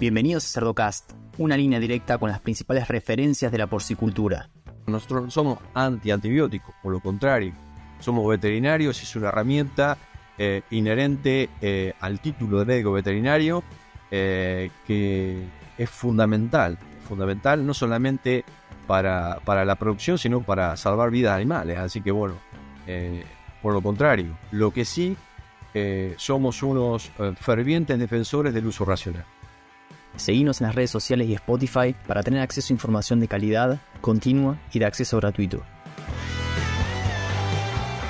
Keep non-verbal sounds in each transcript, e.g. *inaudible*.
Bienvenidos a Cerdocast, una línea directa con las principales referencias de la porcicultura. Nosotros no somos anti-antibióticos, por lo contrario, somos veterinarios y es una herramienta eh, inherente eh, al título de médico veterinario eh, que es fundamental, fundamental no solamente para, para, la producción, sino para salvar vidas animales. Así que bueno, por lo contrario, lo que sí somos unos fervientes defensores del uso racional. Seguimos en las redes sociales y Spotify para tener acceso a información de calidad, continua y de acceso gratuito.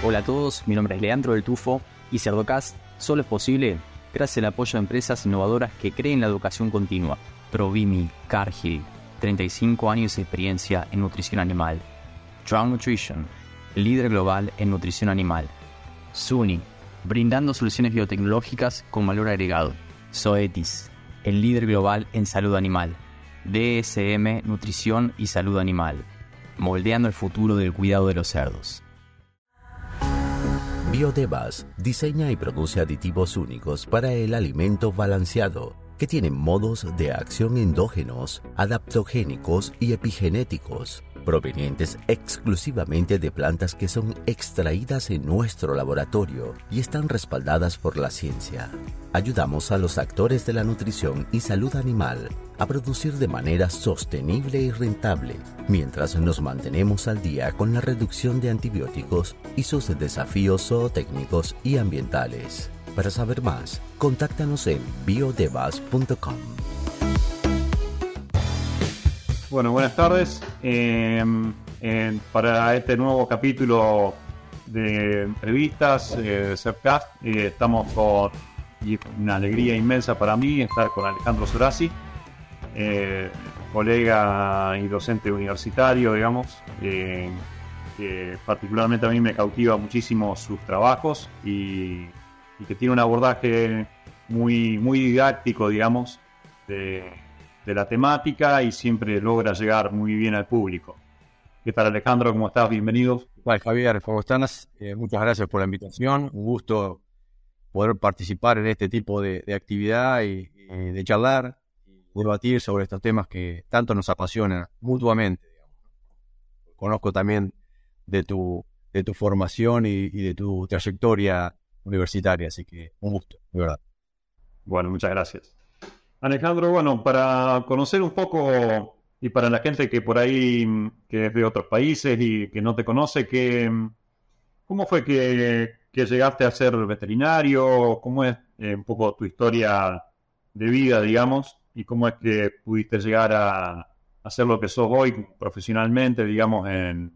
Hola a todos, mi nombre es Leandro del Tufo y Cerdocast solo es posible gracias al apoyo de empresas innovadoras que creen la educación continua. Provimi, Cargill, 35 años de experiencia en nutrición animal. Drown Nutrition, líder global en nutrición animal. SUNY, brindando soluciones biotecnológicas con valor agregado. Zoetis, el líder global en salud animal. DSM, Nutrición y Salud Animal, moldeando el futuro del cuidado de los cerdos. Biodevas diseña y produce aditivos únicos para el alimento balanceado, que tienen modos de acción endógenos, adaptogénicos y epigenéticos provenientes exclusivamente de plantas que son extraídas en nuestro laboratorio y están respaldadas por la ciencia. Ayudamos a los actores de la nutrición y salud animal a producir de manera sostenible y rentable, mientras nos mantenemos al día con la reducción de antibióticos y sus desafíos zootécnicos y ambientales. Para saber más, contáctanos en biodevas.com. Bueno, buenas tardes. Em, para este nuevo capítulo de entrevistas eh, de estamos con una alegría inmensa para mí estar con Alejandro Sorasi, eh, colega y docente universitario, digamos, eh, que particularmente a mí me cautiva muchísimo sus trabajos y, y que tiene un abordaje muy, muy didáctico, digamos, de la temática y siempre logra llegar muy bien al público. ¿Qué tal Alejandro? ¿Cómo estás? Bienvenido. Hola Javier, ¿cómo estás? Eh, muchas gracias por la invitación. Un gusto poder participar en este tipo de, actividad y, de charlar y debatir sobre estos temas que tanto nos apasionan mutuamente. Conozco también de tu, de tu formación y, y de tu trayectoria universitaria, así que un gusto, de verdad. Bueno, muchas gracias. Alejandro, bueno, para conocer un poco y para la gente que por ahí, que es de otros países y que no te conoce, que, ¿cómo fue que, llegaste a ser veterinario? ¿Cómo es eh, un poco tu historia de vida, digamos? ¿Y cómo es que pudiste llegar a, hacer lo que sos hoy profesionalmente, digamos, en,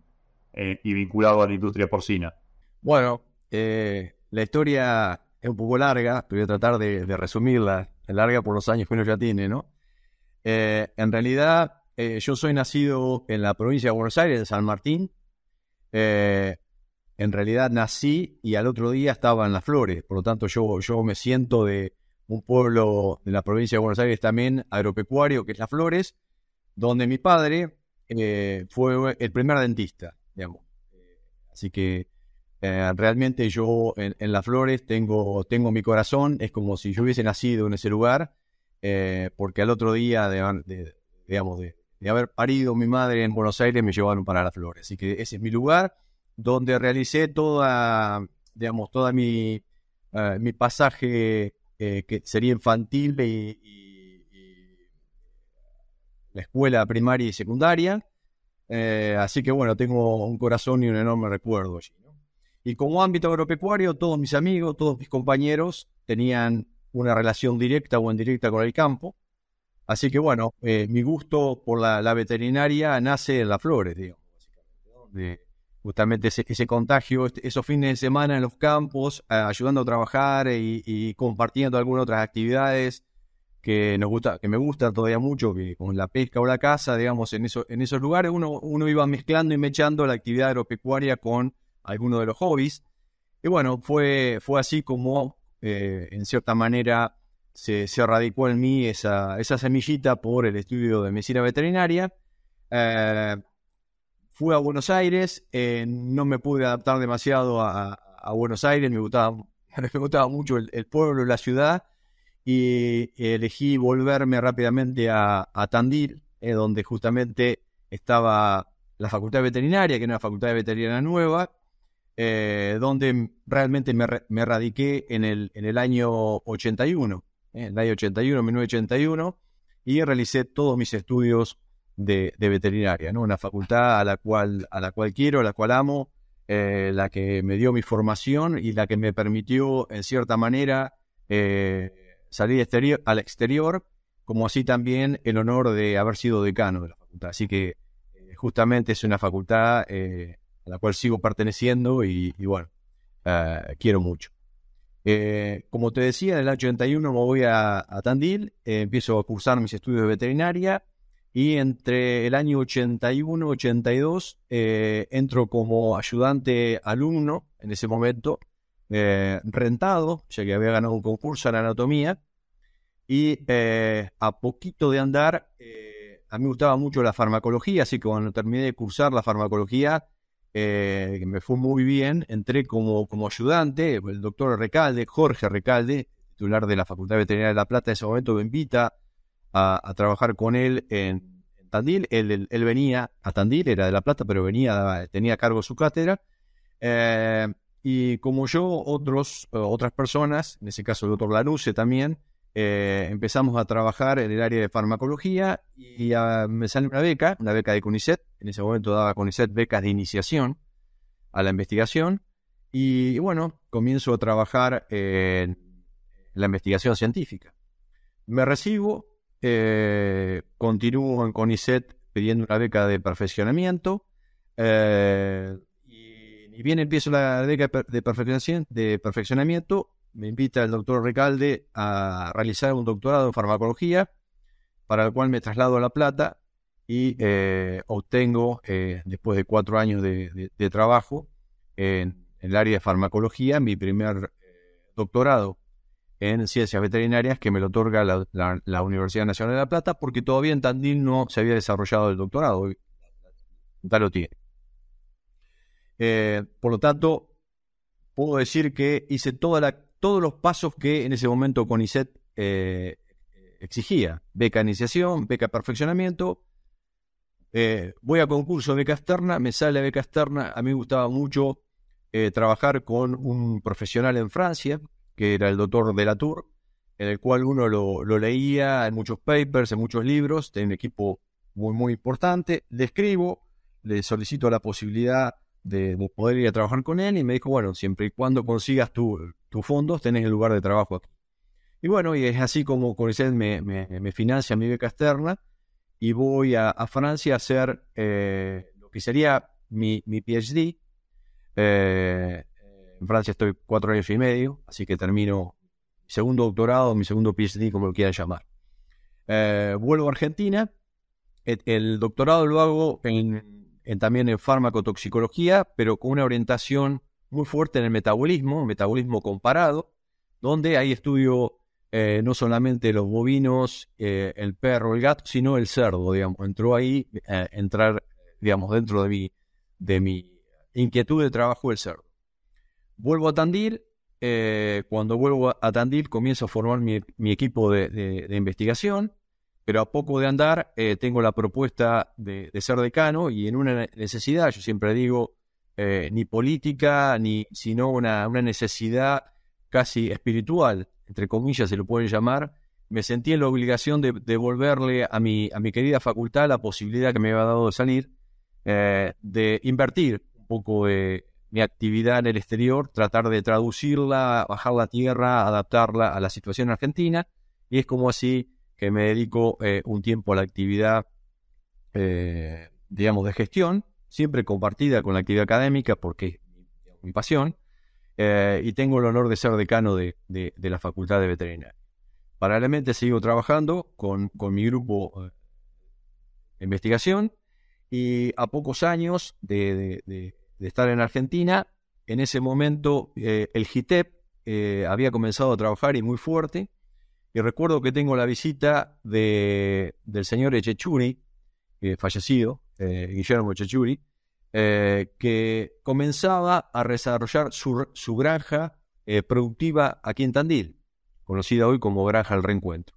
y vinculado a la industria porcina? Bueno, eh, la historia es un poco larga, pero voy a tratar de, de resumirla larga por los años que uno ya tiene, ¿no? Eh, en realidad, eh, yo soy nacido en la provincia de Buenos Aires, de San Martín. Eh, en realidad nací y al otro día estaba en Las Flores. Por lo tanto, yo, yo me siento de un pueblo de la provincia de Buenos Aires también agropecuario, que es Las Flores, donde mi padre fue el primer dentista, digamos. Así que eh, realmente yo en, Las Flores tengo, tengo mi corazón, es como si yo hubiese nacido en ese lugar, eh, porque al otro día de, digamos, de, haber parido mi madre en Buenos Aires me llevaron para Las Flores. Así que ese es mi lugar donde realicé toda, digamos, toda mi, eh, mi pasaje que sería infantil y, la escuela primaria y secundaria. así que bueno, tengo un corazón y un enorme recuerdo allí. Y como ámbito agropecuario, todos mis amigos, todos mis compañeros tenían una relación directa o indirecta con el campo. Así que bueno, eh, mi gusto por la, veterinaria nace en las flores, digamos, justamente ese, contagio, este, esos fines de semana en los campos, ayudando a trabajar y, compartiendo algunas otras actividades que nos gusta, que me gustan todavía mucho, que con la pesca o la caza, digamos, en, en esos lugares uno, uno iba mezclando y mechando la actividad agropecuaria con alguno de los hobbies. Y bueno, fue, fue así como, eh, en cierta manera, se, se, radicó en mí esa, esa semillita por el estudio de medicina veterinaria. Eh, fui a Buenos Aires, eh, no me pude adaptar demasiado a, Buenos Aires, me gustaba, *laughs* me gustaba mucho el, pueblo, la ciudad, y elegí volverme rápidamente a, Tandil, eh, donde justamente estaba la Facultad Veterinaria, que era una facultad de veterinaria nueva, eh, donde realmente me, radiqué en el, en el año 81, en el año 81, 1981, y realicé todos mis estudios de, veterinaria, ¿no? Una facultad a la cual, a la cual quiero, a la cual amo, eh, la que me dio mi formación y la que me permitió, en cierta manera, eh, salir al exterior, como así también el honor de haber sido decano de la facultad. Así que eh, justamente es una facultad a la cual sigo perteneciendo y, bueno, quiero mucho. como te decía, en el año 81 me voy a, a Tandil, empiezo a cursar mis estudios de veterinaria y entre el año 81 82 eh, entro como ayudante alumno en ese momento, eh, rentado, ya que había ganado un concurso en anatomía. Y eh, a poquito de andar, a mí me gustaba mucho la farmacología, así que cuando terminé de cursar la farmacología, me fue muy bien, entré como, como ayudante, el doctor Recalde, Jorge Recalde, titular de la Facultad Veterinaria de La Plata, en ese momento me invita a, trabajar con él en, Tandil. Él, venía a Tandil, era de La Plata, pero venía, tenía a cargo su cátedra. Eh, y como yo, otros, otras personas, en ese caso el doctor Lanusse también, eh, empezamos a trabajar en el área de farmacología y me sale una beca, una beca de CONICET. En ese momento daba CONICET becas de iniciación a la investigación. Y, bueno, comienzo a trabajar en la investigación científica. Me recibo eh, continúo en CONICET pidiendo una beca de perfeccionamiento. Eh, y, bien empiezo la beca de perfeccionamiento, me invita el doctor Recalde a realizar un doctorado en farmacología, para el cual me traslado a La Plata y eh, obtengo, después de cuatro años de, trabajo en, el área de farmacología, mi primer doctorado en ciencias veterinarias que me lo otorga la, Universidad Nacional de La Plata, porque todavía en Tandil no se había desarrollado el doctorado. Tal lo tiene. Eh, por lo tanto, puedo decir que hice todos los pasos que en ese momento CONICET eh, exigía. Beca iniciación, beca perfeccionamiento. Eh, voy a concurso de beca externa, me sale beca externa. A mí me gustaba mucho trabajar con un profesional en Francia, que era el doctor de en el cual uno lo, leía en muchos papers, en muchos libros, tiene un equipo muy, muy importante. Le escribo, le solicito la posibilidad de, poder ir a trabajar con él y me dijo, bueno, siempre y cuando consigas tus fondos, tenés el lugar de trabajo aquí. Y bueno, y es así como Coricet me, me, financia mi beca externa y voy a, Francia a hacer eh, lo que sería mi, mi PhD. Eh, en Francia estoy cuatro años y medio, así que termino mi segundo doctorado, mi segundo PhD, como lo quieran llamar. Eh, vuelvo a Argentina. El, doctorado lo hago en, también en farmacotoxicología, pero con una orientación muy fuerte en el metabolismo, metabolismo comparado, donde ahí estudio eh, no solamente los bovinos, eh, el perro, el gato, sino el cerdo, digamos. Entró ahí, entrar, digamos, dentro de mi, de mi inquietud de trabajo el cerdo. Vuelvo a Tandil. Eh, cuando vuelvo a Tandil comienzo a formar mi, equipo de, investigación, pero a poco de andar eh, tengo la propuesta de, ser decano y en una necesidad, yo siempre digo, eh, ni política, ni sino una, necesidad casi espiritual, entre comillas se lo pueden llamar, me sentí en la obligación de devolverle a mi, a mi querida facultad la posibilidad que me había dado de salir, de invertir un poco de mi actividad en el exterior, tratar de traducirla, bajar la tierra, adaptarla a la situación argentina, y es como así que me dedico eh, un tiempo a la actividad, eh, digamos, de gestión, siempre compartida con la actividad académica porque es mi pasión, eh, y tengo el honor de ser decano de, la Facultad de Veterinaria. Paralelamente sigo trabajando con, mi grupo de investigación y a pocos años de de estar en Argentina. En ese momento eh, el GITEP eh, había comenzado a trabajar y muy fuerte. Y recuerdo que tengo la visita de, del señor Echechuri, fallecido, eh, Guillermo Echechuri, que comenzaba a desarrollar su, granja productiva aquí en Tandil, conocida hoy como Granja del Reencuentro.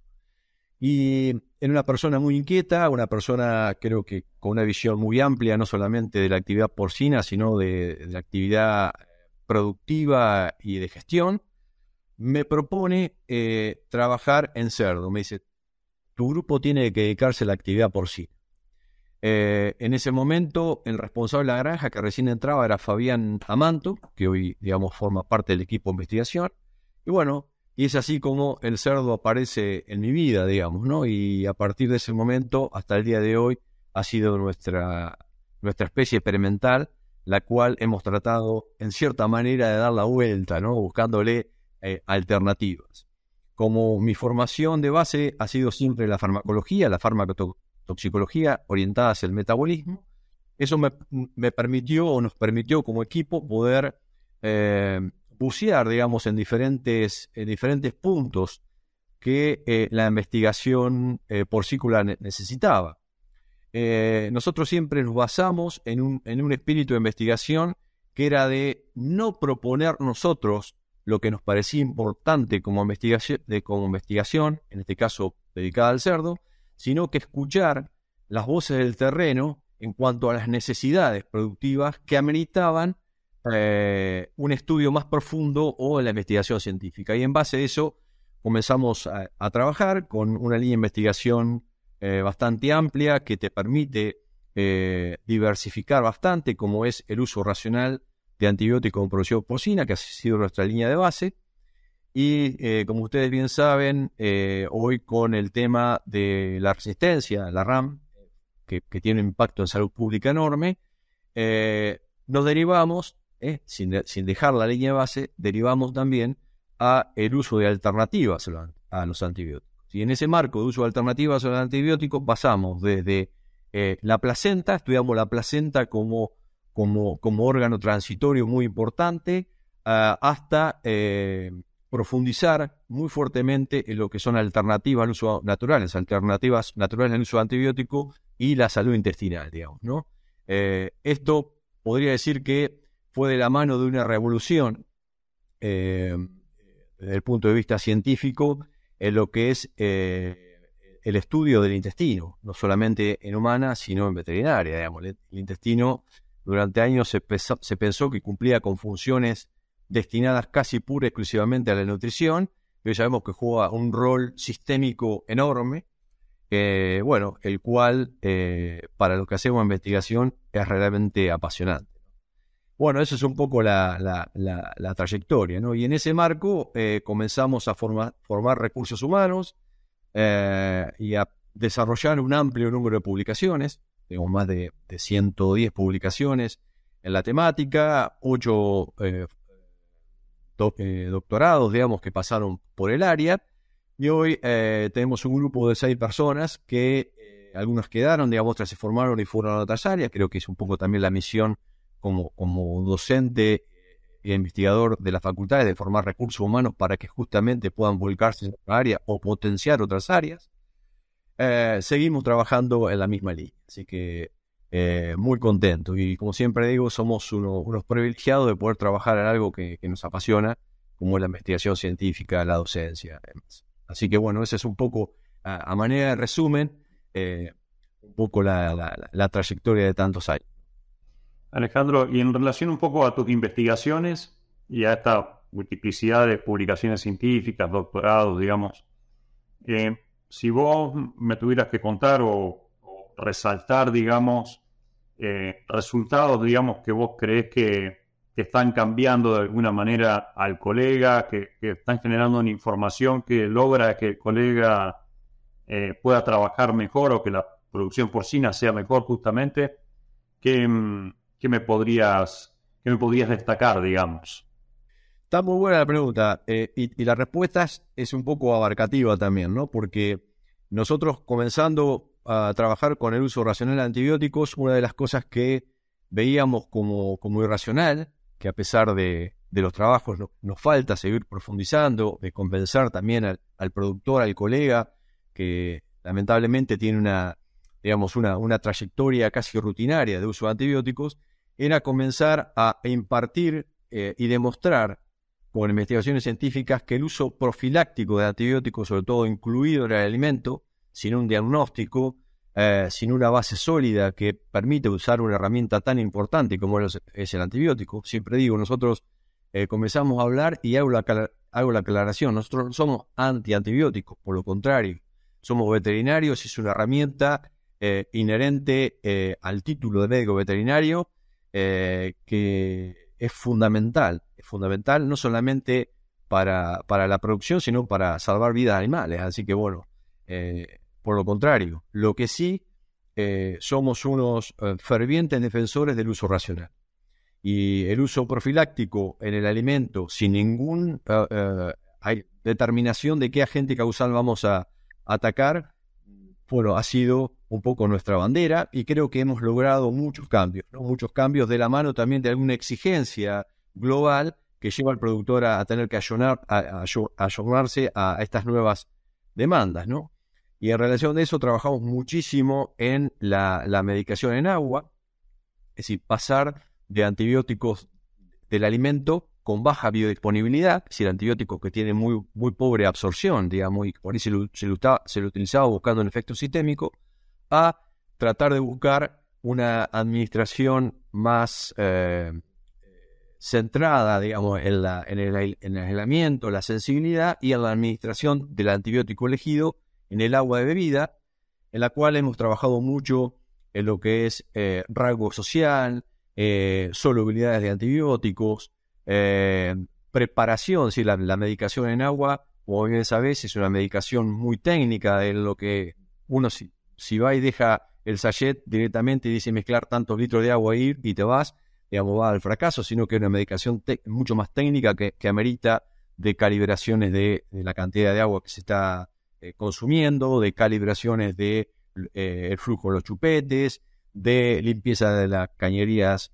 Y era una persona muy inquieta, una persona creo que con una visión muy amplia, no solamente de la actividad porcina, sino de, la actividad productiva y de gestión, me propone eh, trabajar en cerdo. Me dice, tu grupo tiene que dedicarse a la actividad porcina. Eh, en ese momento, el responsable de la granja que recién entraba era Fabián Amanto, que hoy, digamos, forma parte del equipo de investigación. Y bueno, y es así como el cerdo aparece en mi vida, digamos, ¿no? Y a partir de ese momento, hasta el día de hoy, ha sido nuestra, nuestra especie experimental, la cual hemos tratado, en cierta manera, de dar la vuelta, ¿no? Buscándole eh, alternativas. Como mi formación de base ha sido siempre la farmacología, la farmacotoxicología orientada hacia el metabolismo, eso me, permitió o nos permitió como equipo poder eh, bucear, digamos, en diferentes, en diferentes puntos que eh, la investigación eh, porcícola necesitaba. Eh, nosotros siempre nos basamos en un, en un espíritu de investigación que era de no proponer nosotros lo que nos parecía importante como investigación, de, como investigación, en este caso dedicada al cerdo, sino que escuchar las voces del terreno en cuanto a las necesidades productivas que ameritaban eh, un estudio más profundo o la investigación científica. Y en base a eso comenzamos a, trabajar con una línea de investigación eh, bastante amplia que te permite eh, diversificar bastante, como es el uso racional de antibióticos en producción porcina, que ha sido nuestra línea de base. Y como ustedes bien saben, hoy con el tema de la resistencia, la RAM, que, tiene un impacto en salud pública enorme, nos derivamos ¿eh? sin, dejar la línea base, derivamos también a el uso de alternativas a los antibióticos. Y en ese marco de uso de alternativas a los antibióticos pasamos desde eh, la placenta, estudiamos la placenta como, órgano transitorio muy importante, ah, hasta eh, profundizar muy fuertemente en lo que son alternativas al uso naturales, alternativas naturales al uso antibiótico y la salud intestinal, digamos, ¿no? esto podría decir que fue de la mano de una revolución eh, desde el punto de vista científico en lo que es eh, el estudio del intestino, no solamente en humana, sino en veterinaria. El, intestino durante años se, pensó que cumplía con funciones destinadas casi pura y exclusivamente a la nutrición, pero sabemos que juega un rol sistémico enorme, eh, bueno, el cual para lo que hacemos investigación es realmente apasionante. Bueno, eso es un poco la, trayectoria, ¿no? Y en ese marco eh, comenzamos a formar, recursos humanos eh, y a desarrollar un amplio número de publicaciones. Tenemos más de, 110 publicaciones en la temática, 8 eh, doctorados, digamos, que pasaron por el área. Y hoy tenemos un grupo de 6 personas que algunos quedaron, digamos, otras se formaron y fueron a otras áreas. Creo que es un poco también la misión como, como docente e investigador de las facultades de formar recursos humanos para que justamente puedan volcarse en otra área o potenciar otras áreas, eh, seguimos trabajando en la misma línea. Así que eh, muy contento. Y como siempre digo, somos unos privilegiados de poder trabajar en algo que, nos apasiona, como es la investigación científica, la docencia. Así que bueno, ese es un poco, a, manera de resumen, eh, un poco la trayectoria de tantos años. Alejandro, y en relación un poco a tus investigaciones y a esta multiplicidad de publicaciones científicas, doctorados, digamos, eh, si vos me tuvieras que contar o, resaltar, digamos, eh, resultados, digamos, que vos crees que, están cambiando de alguna manera al colega, que, están generando una información que logra que el colega eh, pueda trabajar mejor o que la producción porcina sea mejor justamente, ¿qué me podrías, qué me podrías destacar, digamos? Está muy buena la pregunta eh, y, la respuesta es, un poco abarcativa también, ¿no? Porque nosotros comenzando a trabajar con el uso racional de antibióticos, una de las cosas que veíamos como, como irracional, que a pesar de, los trabajos nos falta seguir profundizando, de compensar también al, al, productor, al colega, que lamentablemente tiene una, digamos, una, una trayectoria casi rutinaria de uso de antibióticos, era comenzar a impartir eh, y demostrar con investigaciones científicas que el uso profiláctico de antibióticos, sobre todo incluido en el alimento, sin un diagnóstico, eh, sin una base sólida que permite usar una herramienta tan importante como es el antibiótico. Siempre digo, nosotros eh, comenzamos a hablar y hago la, hago la aclaración, nosotros no somos anti-antibióticos, por lo contrario, somos veterinarios y es una herramienta eh, inherente al título de médico veterinario que es fundamental, es fundamental no solamente para, para, la producción, sino para salvar vidas animales. Así que bueno, eh, por lo contrario, lo que sí eh, somos unos eh, fervientes defensores del uso racional. Y el uso profiláctico en el alimento sin ningún determinación de qué agente causal vamos a atacar, bueno, ha sido un poco nuestra bandera y creo que hemos logrado muchos cambios, muchos cambios de la mano también de alguna exigencia global que lleva al productor a, tener que ayornar, a, a, estas nuevas demandas, ¿no? Y en relación de eso trabajamos muchísimo en la, medicación en agua, es decir, pasar de antibióticos del alimento con baja biodisponibilidad, es decir, antibióticos que tienen muy, muy pobre absorción, digamos, y por ahí se lo, se lo, utilizaba buscando un efecto sistémico, a tratar de buscar una administración más eh, centrada, digamos, en, la, en, el, en el aislamiento, la sensibilidad y en la administración del antibiótico elegido en el agua de bebida, en la cual hemos trabajado mucho en lo que es eh, rasgo social, eh, solubilidades de antibióticos, eh, preparación, si la, medicación en agua, como bien sabes, es una medicación muy técnica en lo que uno si, si va y deja el sachet directamente y dice mezclar tantos litros de agua y, y te vas, digamos, va al fracaso, sino que es una medicación mucho más técnica que, amerita de calibraciones de, la cantidad de agua que se está eh, consumiendo, de calibraciones de eh, el flujo de los chupetes, de limpieza de las cañerías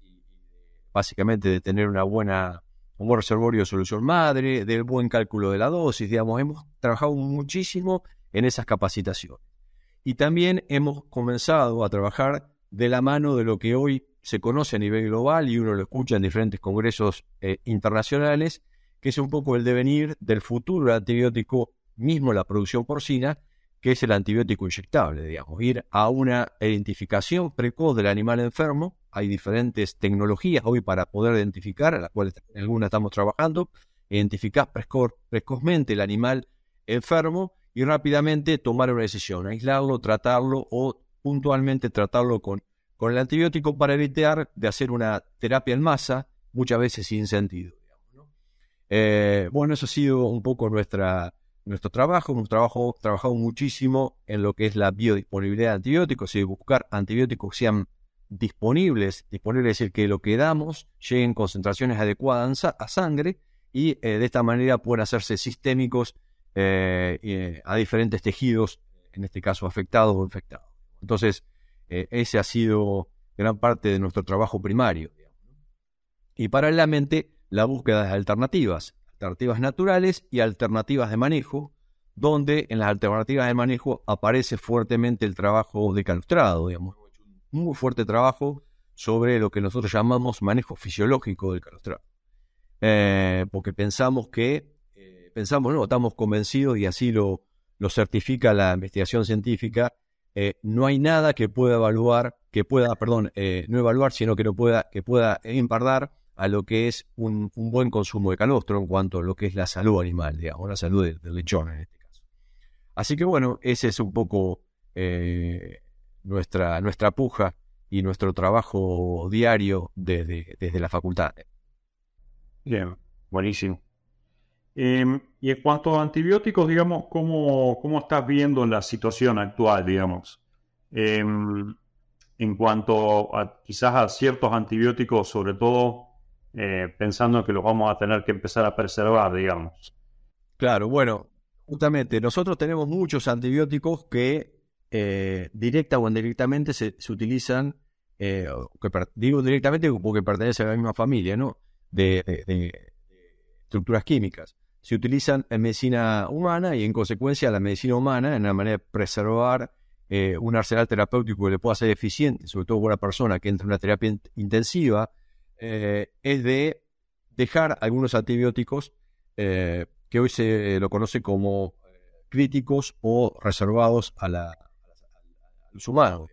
básicamente de tener una buena, un buen reservorio de solución madre, del buen cálculo de la dosis, digamos, hemos trabajado muchísimo en esas capacitaciones. Y también hemos comenzado a trabajar de la mano de lo que hoy se conoce a nivel global y uno lo escucha en diferentes congresos eh, internacionales, que es un poco el devenir del futuro antibiótico, mismo la producción porcina, que es el antibiótico inyectable, digamos, ir a una identificación precoz del animal enfermo. Hay diferentes tecnologías hoy para poder identificar, a las cuales algunas estamos trabajando, identificar precozmente el animal enfermo y rápidamente tomar una decisión, aislarlo, tratarlo o puntualmente tratarlo con, con el antibiótico para evitar de hacer una terapia en masa, muchas veces sin sentido. Eh, bueno, eso ha sido un poco nuestra, nuestro trabajo. Hemos trabajo, trabajado muchísimo en lo que es la biodisponibilidad de antibióticos y buscar antibióticos que sean disponibles, disponibles es decir, que lo que damos llegue en concentraciones adecuadas a sangre y eh, de esta manera puedan hacerse sistémicos eh, a diferentes tejidos, en este caso afectados o infectados. Entonces, eh, ese ha sido gran parte de nuestro trabajo primario. Y paralelamente, la búsqueda de alternativas alternativas naturales y alternativas de manejo, donde en las alternativas de manejo aparece fuertemente el trabajo de calustrado, digamos, un muy fuerte trabajo sobre lo que nosotros llamamos manejo fisiológico del calustrado. Eh, porque pensamos que, eh, pensamos, no, estamos convencidos y así lo, lo certifica la investigación científica, eh, no hay nada que pueda evaluar, que pueda, perdón, no evaluar, sino que no pueda, que pueda impardar a lo que es un, buen consumo de calostro en cuanto a lo que es la salud animal, digamos, la salud del, lechón en este caso. Así que bueno, ese es un poco eh, nuestra, nuestra puja y nuestro trabajo diario desde, desde la facultad. Bien, buenísimo. Em, y en cuanto a antibióticos, digamos, ¿cómo, cómo estás viendo la situación actual, digamos? Em, en cuanto a quizás a ciertos antibióticos, sobre todo eh, pensando que los vamos a tener que empezar a preservar, digamos. Claro, bueno, justamente nosotros tenemos muchos antibióticos que eh, directa o indirectamente se, utilizan, eh, digo directamente porque pertenecen a la misma familia, ¿no? De, estructuras químicas. Se utilizan en medicina humana y en consecuencia la medicina humana, en la manera de preservar un arsenal terapéutico que le pueda ser eficiente, sobre todo para una persona que entra en una terapia intensiva, eh, es de dejar algunos antibióticos eh, que hoy se lo conoce como críticos o reservados a la, al uso humano.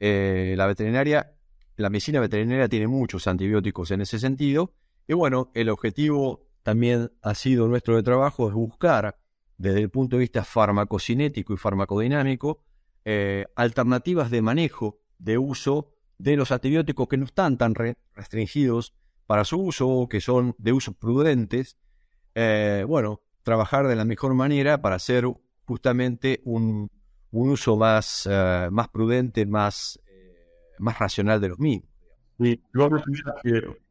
la veterinaria, la medicina veterinaria tiene muchos antibióticos en ese sentido, y bueno, el objetivo también ha sido nuestro de trabajo es buscar desde el punto de vista farmacocinético y farmacodinámico alternativas de manejo, de uso de los antibióticos que no están tan restringidos para su uso, que son de uso prudentes, eh, bueno, trabajar de la mejor manera para hacer justamente un, uso más, eh, más prudente, más, eh, más racional de los mismos. Y luego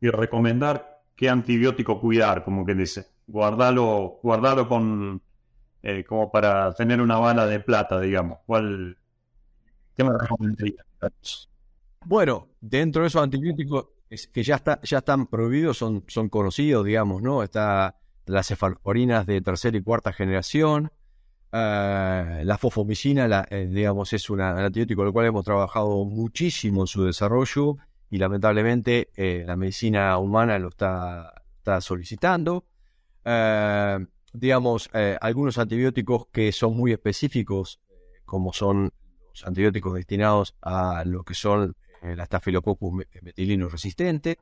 y recomendar qué antibiótico cuidar, como que dice, guardarlo, guardarlo con como para tener una bala de plata, digamos. ¿Cuál, ¿Qué me recomendarías? Bueno, dentro de esos antibióticos que ya, está, ya están prohibidos, son, son conocidos, digamos, ¿no? Está las cefaloporinas de tercera y cuarta generación, eh, la fosfomicina, la, eh, digamos, es un antibiótico con el cual hemos trabajado muchísimo en su desarrollo y lamentablemente eh, la medicina humana lo está, está solicitando. digamos, algunos antibióticos que son muy específicos, como son los antibióticos destinados a lo que son la Staphylococcus metilino resistente.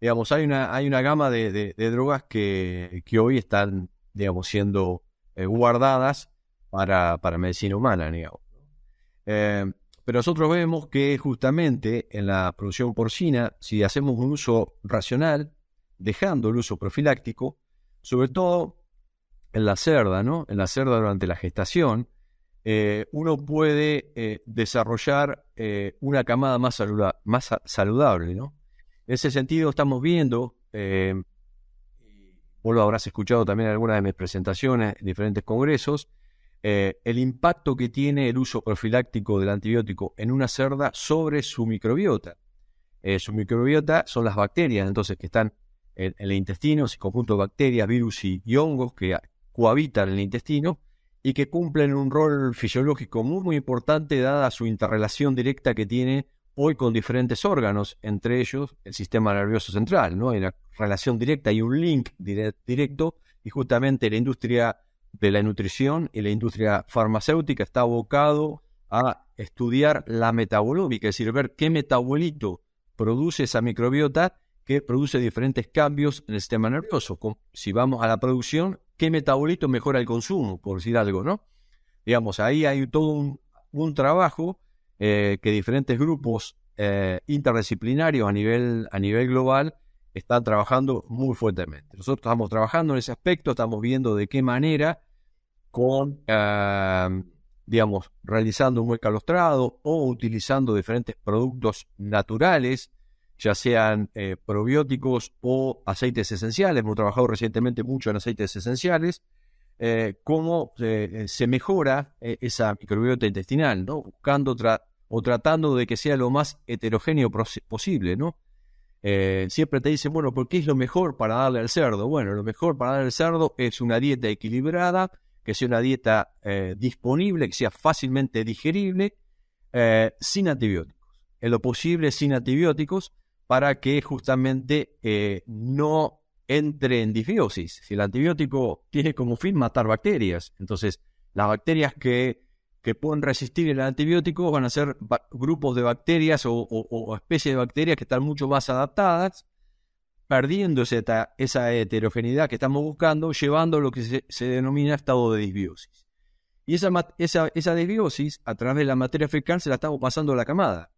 Digamos, hay una, hay una gama de, drogas que, que, hoy están, digamos, siendo eh, guardadas para, para, medicina humana, digamos. Eh, pero nosotros vemos que justamente en la producción porcina, si hacemos un uso racional, dejando el uso profiláctico, sobre todo en la cerda, ¿no? En la cerda durante la gestación, eh, uno puede eh, desarrollar eh, una camada más, saludable. ¿no? En ese sentido, estamos viendo, vos lo habrás escuchado también en algunas de mis presentaciones en diferentes congresos, el impacto que tiene el uso profiláctico del antibiótico en una cerda sobre su microbiota. su microbiota son las bacterias, entonces, que están en, el intestino, ese conjunto de bacterias, virus y hongos que cohabitan en el intestino y que cumplen un rol fisiológico muy, muy importante dada su interrelación directa que tiene hoy con diferentes órganos, entre ellos el sistema nervioso central, ¿no? Hay una relación directa y un link directo y justamente la industria de la nutrición y la industria farmacéutica está abocado a estudiar la metabolómica, es decir, ver qué metabolito produce esa microbiota que produce diferentes cambios en el sistema nervioso. Si vamos a la producción, ¿qué metabolito mejora el consumo? Por decir algo, ¿no? Digamos, ahí hay todo un, trabajo eh, que diferentes grupos eh, interdisciplinarios a nivel, a nivel global están trabajando muy fuertemente. Nosotros estamos trabajando en ese aspecto, estamos viendo de qué manera con, eh, digamos, realizando un buen calostrado o utilizando diferentes productos naturales ya sean eh, probióticos o aceites esenciales. Hemos trabajado recientemente mucho en aceites esenciales. Eh, cómo eh, se mejora esa microbiota intestinal, ¿no? Buscando o tratando de que sea lo más heterogéneo posible, ¿no? siempre te dicen, bueno, ¿por qué es lo mejor para darle al cerdo? Bueno, lo mejor para darle al cerdo es una dieta equilibrada, que sea una dieta disponible, que sea fácilmente digerible, sin antibióticos. En lo posible sin antibióticos, para que justamente eh, no entre en disbiosis. Si el antibiótico tiene como fin matar bacterias, entonces las bacterias que, que pueden resistir el antibiótico van a ser grupos de bacterias o, especies de bacterias que están mucho más adaptadas, perdiendo esa, esa heterogeneidad que estamos buscando, llevando lo que se, denomina estado de disbiosis. Y esa, esa, esa disbiosis, a través de la materia fecal, se la estamos pasando a la camada.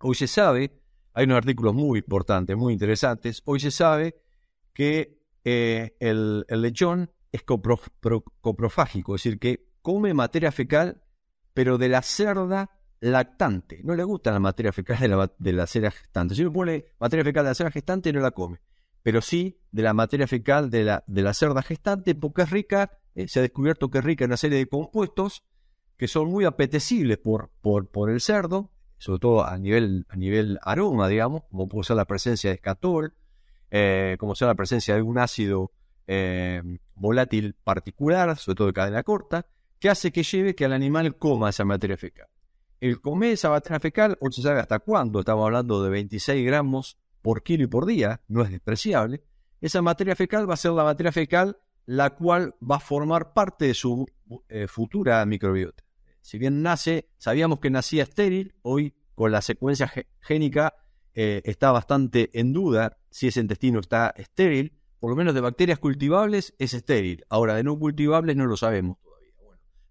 Hoy se sabe hay unos artículos muy importantes, muy interesantes. Hoy se sabe que eh, el, lechón es coprofágico, es decir, que come materia fecal, pero de la cerda lactante. No le gusta la materia fecal de la, de gestante. Si uno pone materia fecal de la cerda gestante, no la come. Pero sí de la materia fecal de la, cerda gestante, porque es rica, eh, se ha descubierto que es rica en una serie de compuestos que son muy apetecibles por el cerdo sobre todo a nivel, a nivel aroma, digamos, como puede ser la presencia de escatol, eh, como sea la presencia de un ácido eh, volátil particular, sobre todo de cadena corta, que hace que lleve que el animal coma esa materia fecal. El comer esa materia fecal, o se sabe hasta cuándo, estamos hablando de 26 gramos por kilo y por día, no es despreciable, esa materia fecal va a ser la materia fecal la cual va a formar parte de su eh, futura microbiota. Si bien nace, sabíamos que nacía estéril, hoy con la secuencia génica eh, está bastante en duda si ese intestino está estéril, por lo menos de bacterias cultivables es estéril. Ahora, de no cultivables no lo sabemos todavía.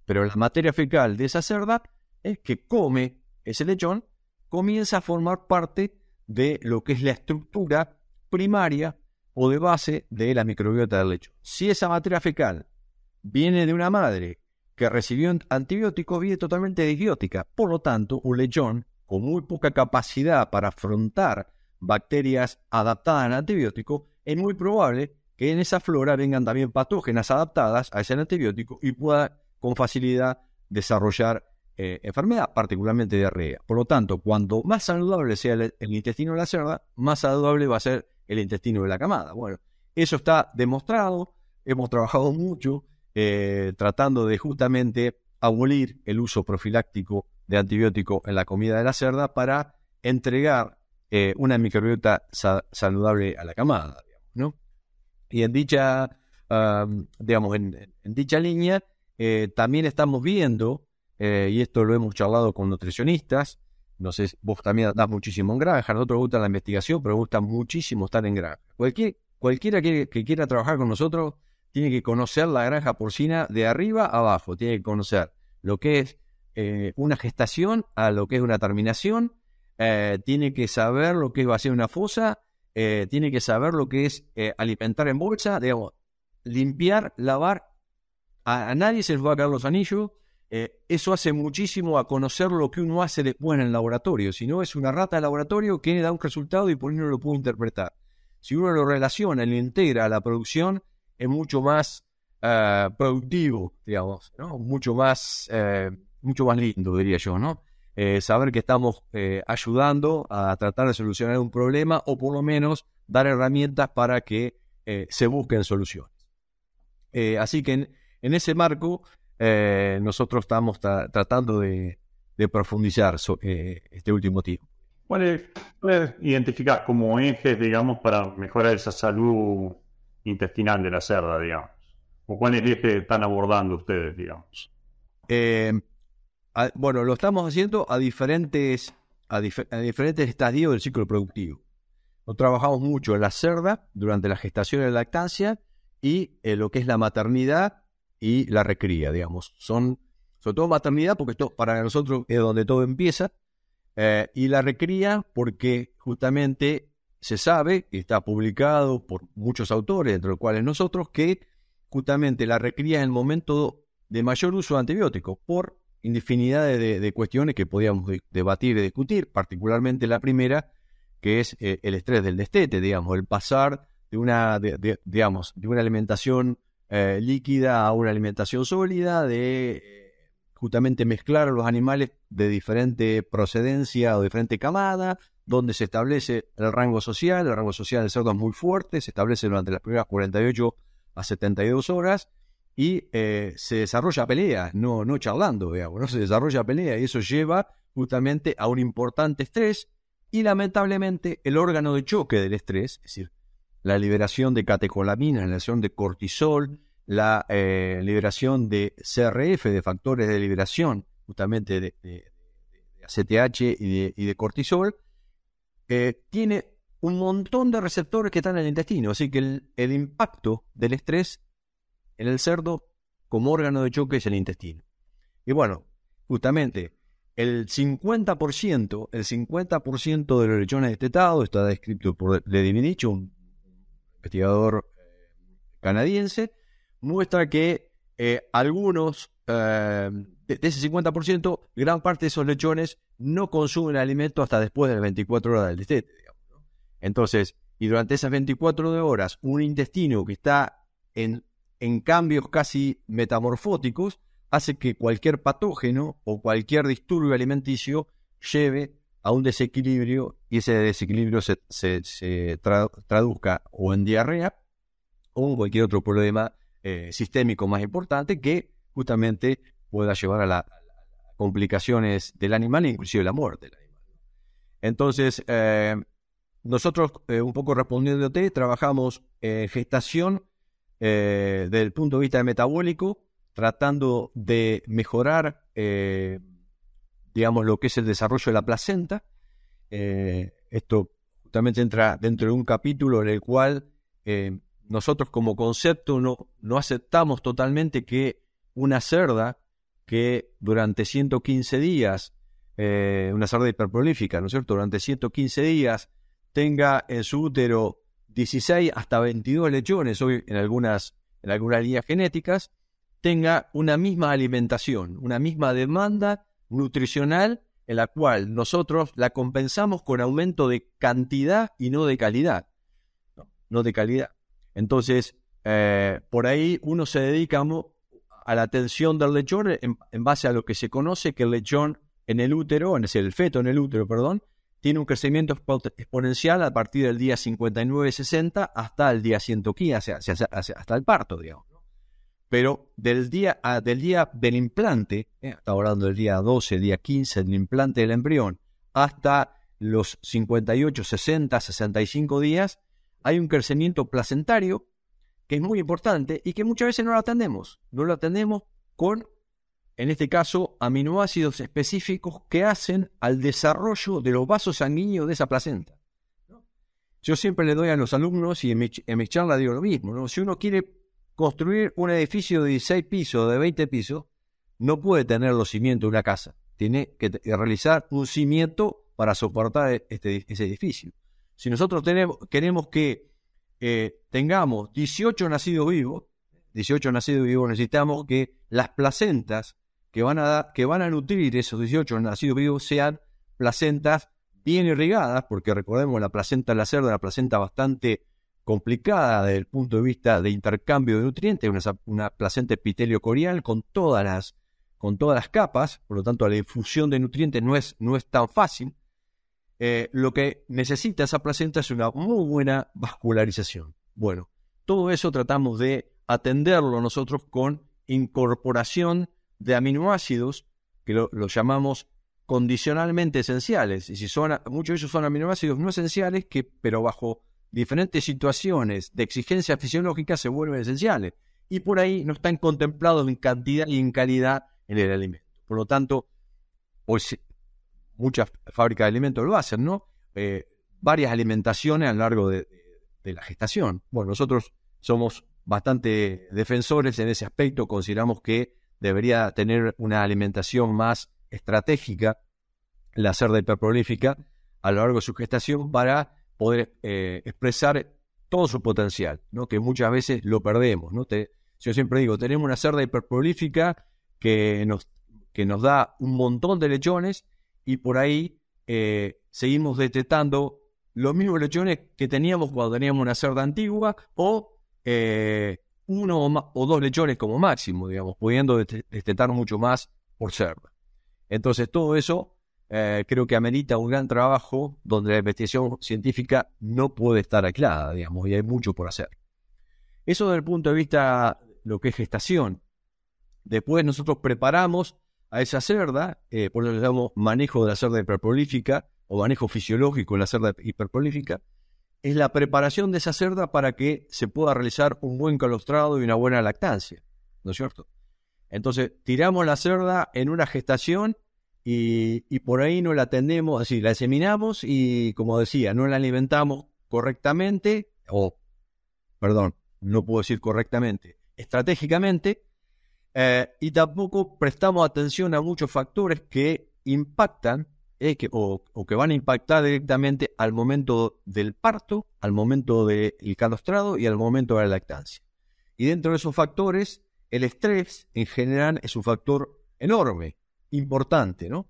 pero la materia fecal de esa cerda es que come ese lechón, comienza a formar parte de lo que es la estructura primaria o de base de la microbiota del lechón. Si esa materia fecal viene de una madre que recibió antibióticos, viene totalmente disbiótica. Por lo tanto, un lechón con muy poca capacidad para afrontar bacterias adaptadas al antibiótico, es muy probable que en esa flora vengan también patógenas adaptadas a ese antibiótico y pueda con facilidad desarrollar eh, enfermedad, particularmente diarrea. Por lo tanto, cuanto más saludable sea el, intestino de la cerda, más saludable va a ser el intestino de la camada. Bueno, eso está demostrado, hemos trabajado mucho eh, tratando de justamente abolir el uso profiláctico de antibiótico en la comida de la cerda para entregar eh, una microbiota saludable a la camada, ¿no? Y en dicha, digamos, en, dicha línea también estamos viendo eh, y esto lo hemos charlado con nutricionistas. No sé, vos también das muchísimo en granja, nosotros nos gusta la investigación, pero gusta muchísimo estar en granja. Cualquier, cualquiera que, quiera trabajar con nosotros tiene que conocer la granja porcina de arriba a abajo, tiene que conocer lo que es eh, una gestación a lo que es una terminación, eh, tiene que saber lo que es vaciar una fosa, tiene que saber lo que es alimentar en bolsa, digamos, limpiar, lavar. A, a, nadie se les va a caer los anillos, eh, eso hace muchísimo a conocer lo que uno hace después en el laboratorio. Si no, es una rata de laboratorio que da un resultado y por ahí no lo puede interpretar. Si uno lo relaciona, lo integra a la producción, es mucho más eh, productivo, digamos, ¿no? Mucho más, eh, mucho más lindo, diría yo, ¿no? saber que estamos ayudando a tratar de solucionar un problema o por lo menos dar herramientas para que se busquen soluciones. así que en ese marco eh, nosotros estamos tratando de, profundizar eh, este último tiempo. ¿Cuáles identificar como ejes, digamos, para mejorar esa salud intestinal de la cerda, digamos? ¿O cuáles ejes están abordando ustedes, digamos? Eh, bueno, lo estamos haciendo a diferentes, a, diferentes estadios del ciclo productivo. Nos trabajamos mucho en la cerda durante la gestación y la lactancia y lo que es la maternidad y la recría, digamos. Son, sobre todo maternidad, porque esto para nosotros es donde todo empieza, eh, y la recría porque justamente se sabe, está publicado por muchos autores, entre los cuales nosotros, que justamente la recría es el momento de mayor uso de antibióticos, por infinidad de, cuestiones que podíamos debatir y discutir, particularmente la primera, que es eh, el estrés del destete, digamos, el pasar de una, digamos, de una alimentación eh, líquida a una alimentación sólida, de eh, justamente mezclar a los animales de diferente procedencia o diferente camada, donde se establece el rango social, el rango social del cerdo es muy fuerte, se establece durante las primeras 48 a 72 horas y eh, se desarrolla pelea, no, no charlando, digamos, no se desarrolla pelea y eso lleva justamente a un importante estrés y lamentablemente el órgano de choque del estrés, es decir, la liberación de catecolaminas, la liberación de cortisol, la eh, liberación de CRF, de factores de liberación justamente de, ACTH y de, cortisol, eh, tiene un montón de receptores que están en el intestino. Así que el, el, impacto del estrés en el cerdo como órgano de choque es el intestino. Y bueno, justamente el 50%, el 50% de los lechones destetados está descrito por Lady un investigador eh, canadiense, muestra que eh, algunos, eh, de, ese 50%, gran parte de esos lechones no consumen alimento hasta después de las 24 horas del destete. Entonces, y durante esas 24 horas, un intestino que está en, en cambios casi metamorfóticos hace que cualquier patógeno o cualquier disturbio alimenticio lleve a un desequilibrio y ese desequilibrio se, se, traduzca o en diarrea o en cualquier otro problema eh, sistémico más importante que justamente pueda llevar a, las complicaciones del animal e inclusive la muerte del animal. Entonces, eh, nosotros, eh, un poco respondiéndote, trabajamos gestación desde el punto de vista metabólico, tratando de mejorar, digamos, lo que es el desarrollo de la placenta. esto justamente entra dentro de un capítulo en el cual nosotros como concepto no, no aceptamos totalmente que una cerda que durante 115 días, una cerda hiperprolífica, ¿no es cierto? Durante 115 días tenga en su útero 16 hasta 22 lechones, hoy en algunas, en algunas líneas genéticas, tenga una misma alimentación, una misma demanda nutricional en la cual nosotros la compensamos con aumento de cantidad y no de calidad. No, de calidad. Entonces, eh, por ahí uno se dedica a la atención del lechón en, en, base a lo que se conoce que el lechón en el útero, decir, el feto en el útero, perdón, tiene un crecimiento exponencial a partir del día 59-60 hasta el día 115, hasta el parto, digamos. Pero del día, del día del implante, eh, está hablando del día 12, día 15 del implante del embrión, hasta los 58, 60, 65 días, hay un crecimiento placentario que es muy importante y que muchas veces no lo atendemos. No lo atendemos con en este caso, aminoácidos específicos que hacen al desarrollo de los vasos sanguíneos de esa placenta. Yo siempre le doy a los alumnos, y en mi, en charla digo lo mismo, si uno quiere construir un edificio de 16 pisos, de 20 pisos, no puede tener los cimientos de una casa, tiene que realizar un cimiento para soportar e, este, ese edificio. Si nosotros tenemos, queremos que eh, tengamos 18 nacidos vivos, 18 nacidos vivos, necesitamos que las placentas que van a, que van a nutrir esos 18 nacidos vivos sean placentas bien irrigadas, porque recordemos la placenta la cerda, una placenta bastante complicada desde el punto de vista de intercambio de nutrientes, una, una placenta epitelio corial con todas las con todas las capas, por lo tanto la infusión de nutrientes no es, no es tan fácil. Eh, lo que necesita esa placenta es una muy buena vascularización. Bueno, todo eso tratamos de atenderlo nosotros con incorporación de aminoácidos que lo, llamamos condicionalmente esenciales. Y si son, muchos de ellos son aminoácidos no esenciales, que, pero bajo diferentes situaciones de exigencia fisiológica se vuelven esenciales. Y por ahí no están contemplados en cantidad y en calidad en el alimento. Por lo tanto, pues, muchas fábricas de alimentos lo hacen, ¿no? Eh, varias alimentaciones a lo largo de, la gestación. Bueno, nosotros somos bastante defensores en ese aspecto, consideramos que debería tener una alimentación más estratégica, la cerda hiperprolífica, a lo largo de su gestación para poder eh, expresar todo su potencial, ¿no? que muchas veces lo perdemos. ¿no? yo siempre digo, tenemos una cerda hiperprolífica que nos, que nos da un montón de lechones y por ahí eh, seguimos detectando los mismos lechones que teníamos cuando teníamos una cerda antigua o eh, uno o, dos lechones como máximo, digamos, pudiendo destetar mucho más por cerda. Entonces, todo eso eh, creo que amerita un gran trabajo donde la investigación científica no puede estar aislada, digamos, y hay mucho por hacer. Eso desde el punto de vista lo que es gestación. Después nosotros preparamos a esa cerda, eh, por eso le llamamos manejo de la cerda hiperprolífica o manejo fisiológico de la cerda hiperprolífica, es la preparación de esa cerda para que se pueda realizar un buen calostrado y una buena lactancia, ¿no es cierto? Entonces, tiramos la cerda en una gestación y, por ahí no la atendemos, así, la examinamos y, como decía, no la alimentamos correctamente, o, perdón, no puedo decir correctamente, estratégicamente, eh, y tampoco prestamos atención a muchos factores que impactan que, o, que van a impactar directamente al momento del parto, al momento del calostrado y al momento de la lactancia. Y dentro de esos factores, el estrés en general es un factor enorme, importante, ¿no?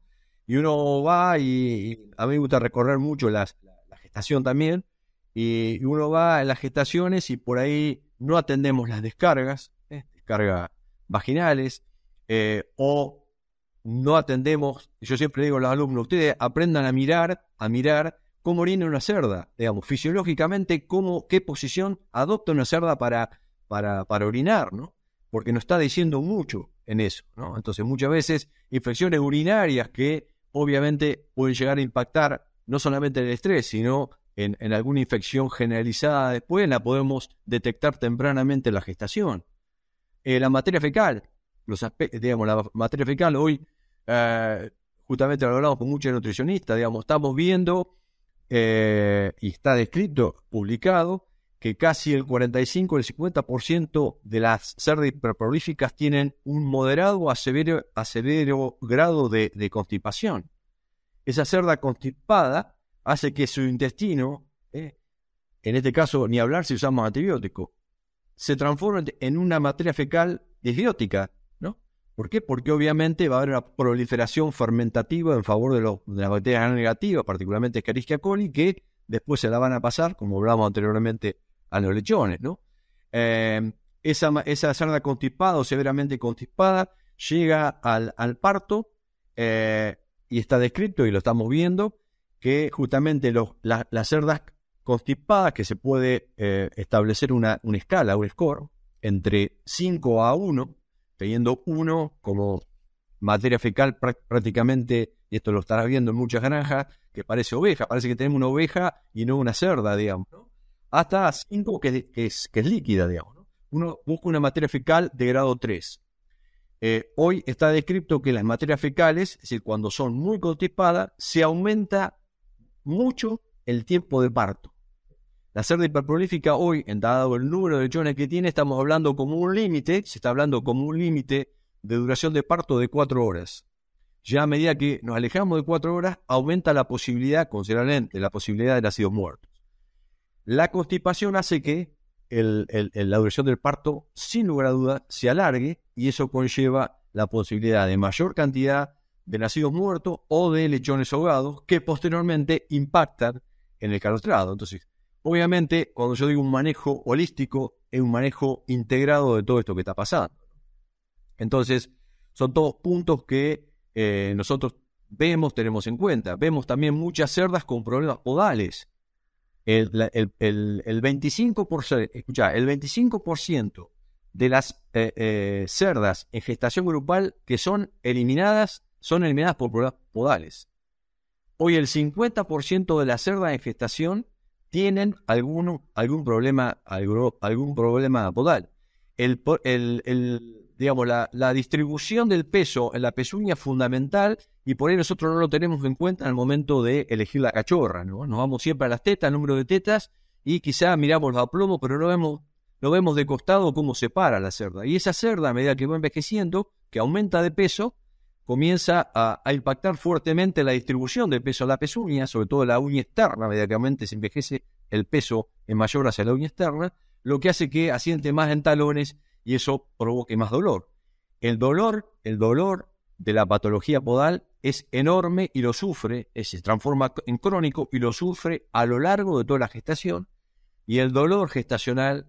Y uno va y, a mí me gusta recorrer mucho la, gestación también, y, uno va a las gestaciones y por ahí no atendemos las descargas, ¿eh? descargas vaginales, eh, o no atendemos, yo siempre digo a los alumnos, ustedes aprendan a mirar, a mirar cómo orina una cerda, digamos, fisiológicamente, cómo, qué posición adopta una cerda para, para, orinar, ¿no? Porque nos está diciendo mucho en eso, ¿no? Entonces, muchas veces infecciones urinarias que obviamente pueden llegar a impactar no solamente el estrés, sino en, alguna infección generalizada después, la podemos detectar tempranamente en la gestación. Eh, la materia fecal, los digamos, la materia fecal hoy, eh, justamente lo hablamos con muchos nutricionistas, digamos, estamos viendo, eh, y está descrito, publicado, que casi el 45 el 50% de las cerdas hiperprolíficas tienen un moderado a severo, a severo grado de, constipación. Esa cerda constipada hace que su intestino, eh, en este caso ni hablar si usamos antibióticos, se transforme en una materia fecal disbiótica, ¿no? ¿Por qué? Porque obviamente va a haber una proliferación fermentativa en favor de, de las bacterias negativas, particularmente Escherichia coli, que después se la van a pasar, como hablamos anteriormente, a los lechones, ¿no? Eh, esa, esa cerda constipada o severamente constipada llega al, parto eh, y está descrito y lo estamos viendo que justamente los, las cerdas constipadas, que se puede eh, establecer una, una, escala, un score, entre 5 a 1, teniendo 1 como materia fecal prácticamente, y esto lo estarás viendo en muchas granjas, que parece oveja, parece que tenemos una oveja y no una cerda, digamos, hasta 5 que, es, que es líquida, digamos. Uno busca una materia fecal de grado 3. Eh, hoy está descrito que las materias fecales, es decir, cuando son muy constipadas, se aumenta mucho el tiempo de parto. La cerda hiperprolífica hoy, en dado el número de lechones que tiene, estamos hablando como un límite, se está hablando como un límite de duración de parto de cuatro horas. Ya a medida que nos alejamos de cuatro horas, aumenta la posibilidad, considerablemente, la posibilidad de nacidos muertos. La constipación hace que la duración del parto, sin lugar a duda, se alargue y eso conlleva la posibilidad de mayor cantidad de nacidos muertos o de lechones ahogados que posteriormente impactan en el calostrado. Entonces, obviamente, cuando yo digo un manejo holístico, es un manejo integrado de todo esto que está pasando. Entonces, son todos puntos que eh, nosotros vemos, tenemos en cuenta. Vemos también muchas cerdas con problemas podales. El, el, 25%, escucha, el 25% de las eh, eh, cerdas en gestación grupal que son eliminadas son eliminadas por problemas podales. Hoy el 50% de las cerdas en gestación tienen algún, algún, problema, algún, problema podal. El, el, digamos, la, la, distribución del peso en la pezuña es fundamental y por ahí nosotros no lo tenemos en cuenta en el momento de elegir la cachorra. ¿no? Nos vamos siempre a las tetas, el número de tetas, y quizá miramos los aplomos, pero no vemos, no vemos de costado cómo se para la cerda. Y esa cerda, a medida que va envejeciendo, que aumenta de peso, comienza a, impactar fuertemente la distribución del peso a la pezuña, sobre todo la uña externa, medianamente se envejece el peso es mayor hacia la uña externa, lo que hace que asiente más en talones y eso provoque más dolor. El dolor, el dolor de la patología podal es enorme y lo sufre, se transforma en crónico y lo sufre a lo largo de toda la gestación y el dolor gestacional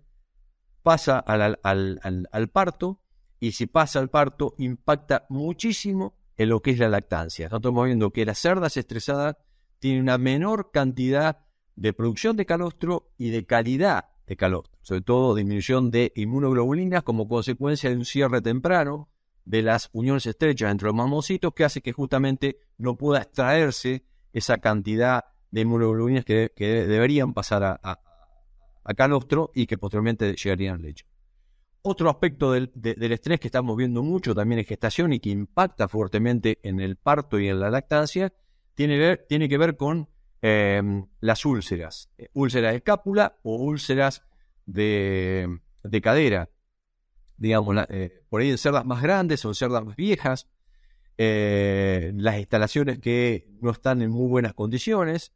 pasa al, al parto y si pasa al parto impacta muchísimo en lo que es la lactancia. Estamos viendo que las cerdas estresadas tienen una menor cantidad de producción de calostro y de calidad de calostro, sobre todo disminución de inmunoglobulinas como consecuencia de un cierre temprano de las uniones estrechas entre los mamocitos que hace que justamente no pueda extraerse esa cantidad de inmunoglobulinas que, deberían pasar a, a, calostro y que posteriormente llegarían al leche. Otro aspecto del, estrés que estamos viendo mucho también en gestación y que impacta fuertemente en el parto y en la lactancia tiene, que ver con em, las úlceras, eh, úlceras de escápula o úlceras de, cadera. Digamos, eh, por ahí en cerdas más grandes son cerdas más viejas, eh, las instalaciones que no están en muy buenas condiciones,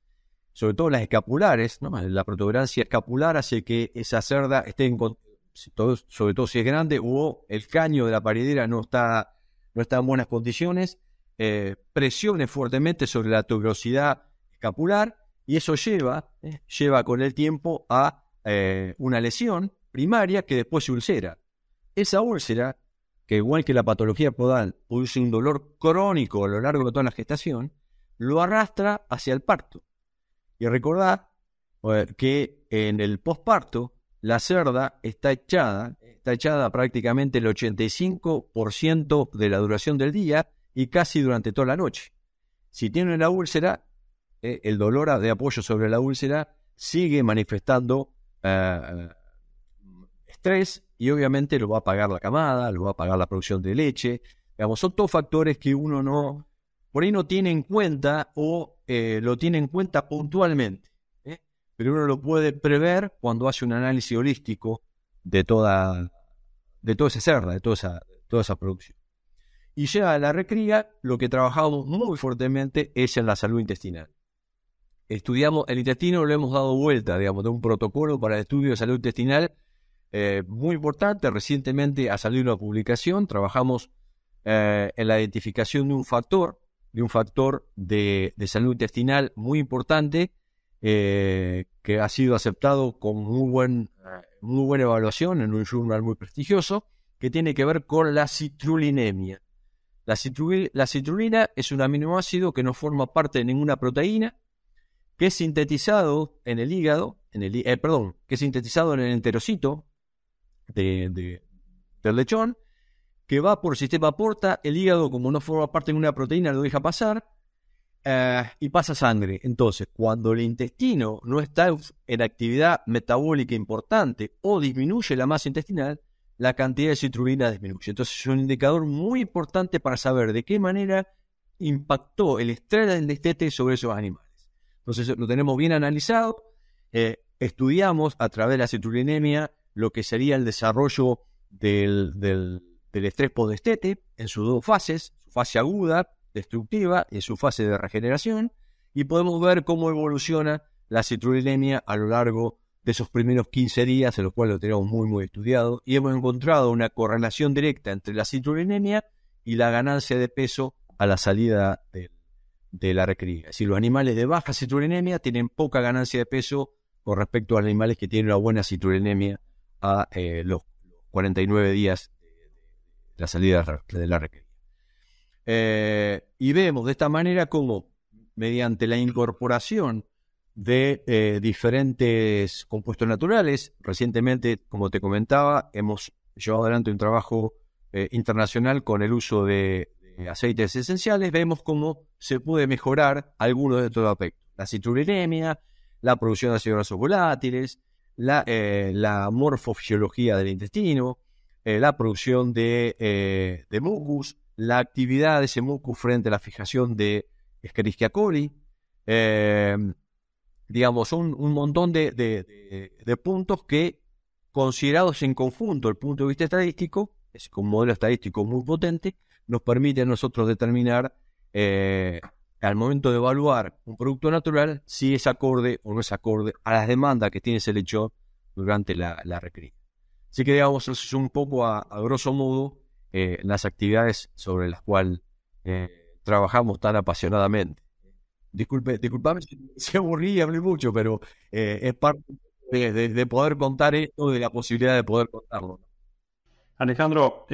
sobre todo las escapulares, la protuberancia escapular hace que esa cerda esté en, sobre todo si es grande, o el caño de la paredera no está, no está en buenas condiciones, eh, presione fuertemente sobre la tuberosidad escapular y eso lleva, eh, lleva con el tiempo a eh, una lesión primaria que después se ulcera. Esa úlcera, que igual que la patología podal produce un dolor crónico a lo largo de toda la gestación, lo arrastra hacia el parto. Y recordad que en el posparto la cerda está echada, está echada prácticamente el 85% de la duración del día y casi durante toda la noche. Si tiene la úlcera, eh, el dolor de apoyo sobre la úlcera sigue manifestando eh, estrés y obviamente lo va a pagar la camada, lo va a pagar la producción de leche. Digamos, son todos factores que uno no, por ahí no tiene en cuenta o eh, lo tiene en cuenta puntualmente. Pero uno lo puede prever cuando hace un análisis holístico de toda, de todo ese cerda, de toda esa, toda esa producción. Y ya a la recría, lo que trabajamos muy fuertemente es en la salud intestinal estudiamos el intestino, lo hemos dado vuelta, digamos, de un protocolo para el estudio de salud intestinal eh, muy importante. Recientemente ha salido una publicación, trabajamos eh, en la identificación de un factor, de un factor de, salud intestinal muy importante, eh, que ha sido aceptado con muy, buen, muy buena evaluación en un journal muy prestigioso, que tiene que ver con la citrulinemia. La, citrulina es un aminoácido que no forma parte de ninguna proteína, que es sintetizado en el hígado, en el, eh, perdón, que es sintetizado en el enterocito de, del lechón, que va por el sistema porta, el hígado como no forma parte de una proteína lo deja pasar eh, y pasa sangre. Entonces, cuando el intestino no está en actividad metabólica importante o disminuye la masa intestinal, la cantidad de citrulina disminuye. Entonces es un indicador muy importante para saber de qué manera impactó el estrés del destete sobre esos animales. Entonces lo tenemos bien analizado, eh, estudiamos a través de la citrullinemia lo que sería el desarrollo del, del, estrés podestete en sus dos fases, su fase aguda, destructiva, en su fase de regeneración, y podemos ver cómo evoluciona la citrullinemia a lo largo de esos primeros 15 días, en los cuales lo tenemos muy, muy estudiado, y hemos encontrado una correlación directa entre la citrullinemia y la ganancia de peso a la salida de la recría. Si los animales de baja citrulinemia tienen poca ganancia de peso con respecto a los animales que tienen una buena citrulinemia a eh, los 49 días de la salida de la recría. Eh, y vemos de esta manera cómo, mediante la incorporación de eh, diferentes compuestos naturales, recientemente, como te comentaba, hemos llevado adelante un trabajo internacional con el uso de, eh, aceites esenciales, vemos cómo se puede mejorar algunos de estos aspectos. La citrulinemia, la producción de ácidos grasos volátiles, la, eh, la morfofisiología del intestino, eh, la producción de, de, mucus, la actividad de ese mucus frente a la fijación de Escherichia coli. digamos, un, un montón de, de, puntos que, considerados en conjunto el punto de vista estadístico, es un modelo estadístico muy potente, nos permite a nosotros determinar eh, al momento de evaluar un producto natural si es acorde o no es acorde a las demandas que tiene ese lechón durante la, la recría. Así que digamos, eso es un poco a, grosso modo eh, las actividades sobre las cuales eh, trabajamos tan apasionadamente. Disculpe, disculpame si, *laughs* aburrí y hablé mucho, pero es parte de, poder contar esto, de la posibilidad de poder contarlo. Alejandro,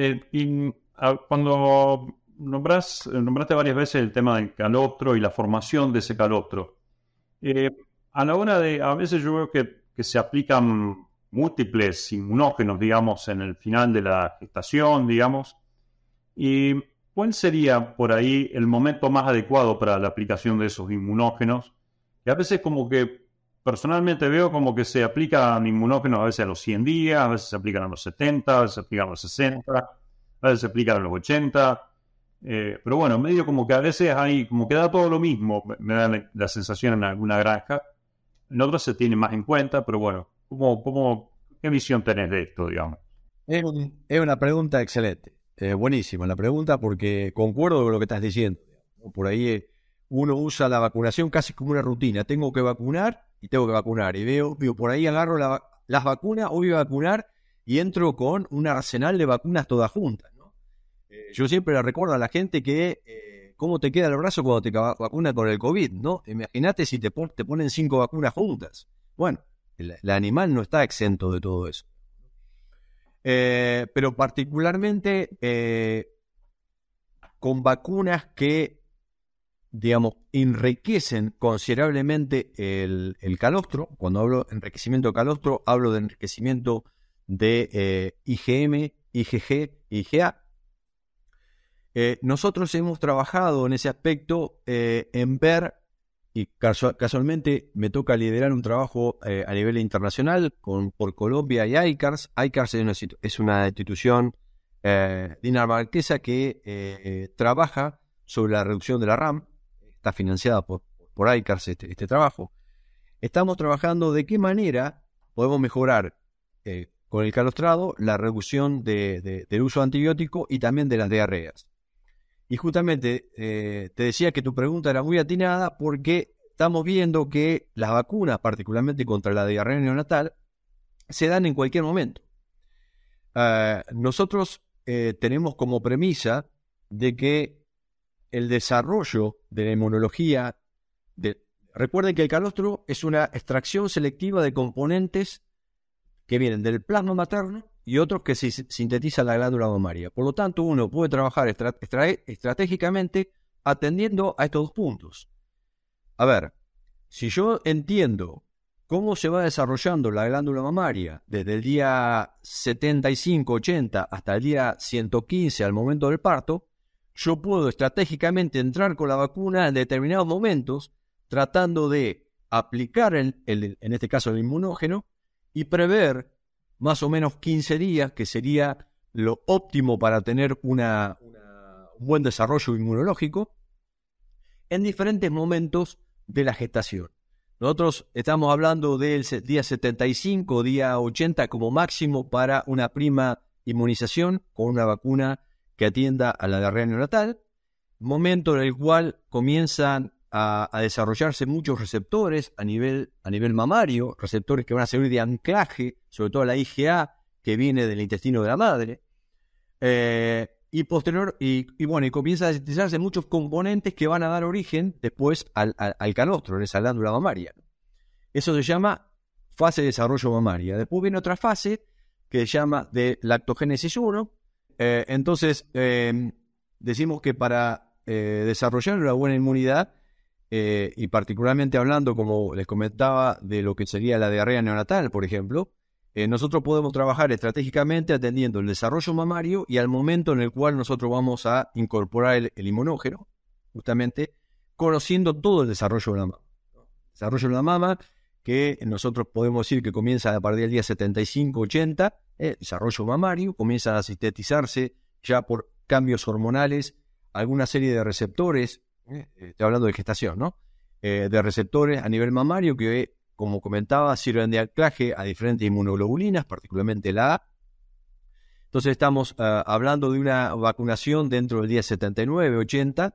cuando nombras, nombraste varias veces el tema del calostro y la formación de ese calostro, eh, a la hora de, a veces yo veo que, se aplican múltiples inmunógenos, digamos, en el final de la gestación, digamos, y ¿cuál sería por ahí el momento más adecuado para la aplicación de esos inmunógenos? Y a veces como que personalmente veo como que se aplican inmunógenos a veces a los 100 días, a veces se aplican a los 70, a veces se aplican a los 60 a veces se aplican en los 80, eh, pero bueno, medio como que a veces hay, como que da todo lo mismo, me da la, sensación en alguna granja, en otras se tiene más en cuenta, pero bueno, ¿cómo, ¿qué visión tenés de esto, digamos? Es, una pregunta excelente, buenísima la pregunta porque concuerdo con lo que estás diciendo. Por ahí eh, uno usa la vacunación casi como una rutina, tengo que vacunar y tengo que vacunar, y veo, veo por ahí agarro las vacunas, voy a vacunar y entro con un arsenal de vacunas todas juntas. Eh, yo siempre le recuerdo a la gente que eh, cómo te queda el brazo cuando te vacunas con el COVID, ¿no? Imagínate si te, te, ponen cinco vacunas juntas. Bueno, el, animal no está exento de todo eso. Eh, pero particularmente con vacunas que, digamos, enriquecen considerablemente el, el calostro. Cuando hablo de enriquecimiento de calostro, hablo de enriquecimiento de IgM, IgG, IgA eh, nosotros hemos trabajado en ese aspecto eh, en ver y casualmente me toca liderar un trabajo eh, a nivel internacional con, por Colombia y ICARS. ICARS es una, institución eh, dinamarquesa que trabaja sobre la reducción de la RAM. Está financiada por, por ICARS este, este trabajo. Estamos trabajando de qué manera podemos mejorar con el calostrado la reducción del uso antibiótico y también de las diarreas. Y justamente eh, te decía que tu pregunta era muy atinada porque estamos viendo que las vacunas, particularmente contra la diarrea neonatal, se dan en cualquier momento. Ah, nosotros eh, tenemos como premisa de que el desarrollo de la inmunología, de, recuerden que el calostro es una extracción selectiva de componentes que vienen del plasma materno y otros que se sintetizan la glándula mamaria. Por lo tanto, uno puede trabajar estratégicamente atendiendo a estos dos puntos. A ver, si yo entiendo cómo se va desarrollando la glándula mamaria desde el día 75-80 hasta el día 115 al momento del parto, yo puedo estratégicamente entrar con la vacuna en determinados momentos tratando de aplicar en este caso el inmunógeno y prever más o menos 15 días, que sería lo óptimo para tener una, un buen desarrollo inmunológico, en diferentes momentos de la gestación. Nosotros estamos hablando del día 75, día 80 como máximo para una prima inmunización con una vacuna que atienda a la diarrea neonatal, momento en el cual comienzan a, desarrollarse muchos receptores a nivel, a nivel mamario, receptores que van a servir de anclaje, sobre todo la IgA que viene del intestino de la madre. Eh, y posterior, y, bueno, y comienza a sintetizarse muchos componentes que van a dar origen después al, al, canostro, en esa glándula mamaria. Eso se llama fase de desarrollo mamaria. Después viene otra fase que se llama de lactogénesis 1. Eh, entonces, eh, decimos que para desarrollar una buena inmunidad eh, y particularmente hablando, como les comentaba, de lo que sería la diarrea neonatal, por ejemplo, eh, nosotros podemos trabajar estratégicamente atendiendo el desarrollo mamario y al momento en el cual nosotros vamos a incorporar el, inmunógeno, justamente conociendo todo el desarrollo de la mama. Desarrollo de la mama que nosotros podemos decir que comienza a partir del día 75-80, eh, desarrollo mamario, comienza a sintetizarse ya por cambios hormonales alguna serie de receptores estoy hablando de gestación, ¿no? Eh, de receptores a nivel mamario que, como comentaba, sirven de anclaje a diferentes inmunoglobulinas, particularmente la A. Entonces estamos ah, hablando de una vacunación dentro del día 79-80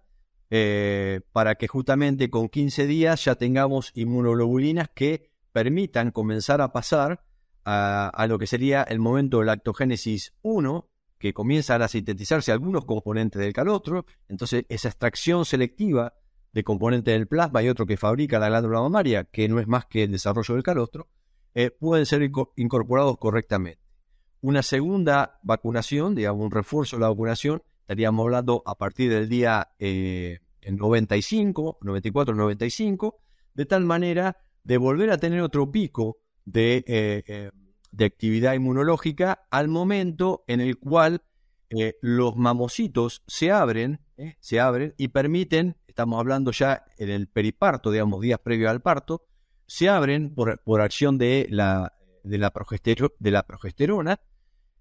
eh, para que justamente con 15 días ya tengamos inmunoglobulinas que permitan comenzar a pasar a, a lo que sería el momento de lactogénesis 1, que comienzan a sintetizarse algunos componentes del calostro, entonces esa extracción selectiva de componentes del plasma y otro que fabrica la glándula mamaria, que no es más que el desarrollo del calostro, eh, pueden ser incorporados correctamente. Una segunda vacunación, digamos un refuerzo de la vacunación, estaríamos hablando a partir del día 95, 94, 95, de tal manera de volver a tener otro pico de eh, eh, de actividad inmunológica al momento en el cual eh, los mamocitos se abren, eh, se abren y permiten, estamos hablando ya en el periparto, digamos, días previos al parto, se abren por, por acción de la, de la, de la progesterona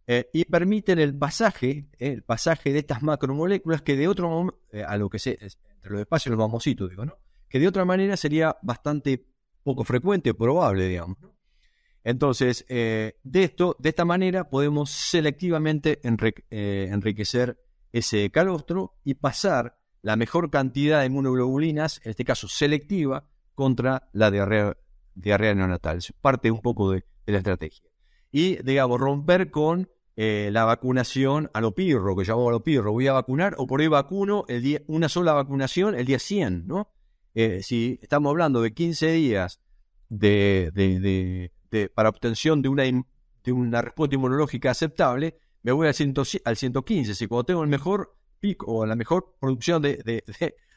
eh, y permiten el pasaje, el pasaje de estas macromoléculas que de otro a lo que se, entre los espacios los mamocitos, digo, ¿no? Que de otra manera sería bastante poco frecuente, probable, digamos. ¿no? Entonces, eh, de esto, de esta manera, podemos selectivamente eh, enriquecer ese calostro y pasar la mejor cantidad de inmunoglobulinas, en este caso selectiva, contra la diarrea, neonatal. Es parte un poco de, la estrategia. Y, digamos, romper con eh, la vacunación a lo pirro, que llamamos a lo pirro. Voy a vacunar o por ahí vacuno el día, una sola vacunación el día 100, ¿no? si estamos hablando de 15 días de, para obtención de una, de una respuesta inmunológica aceptable, me voy al, al 115. Si cuando tengo el mejor pico o la mejor producción de, de,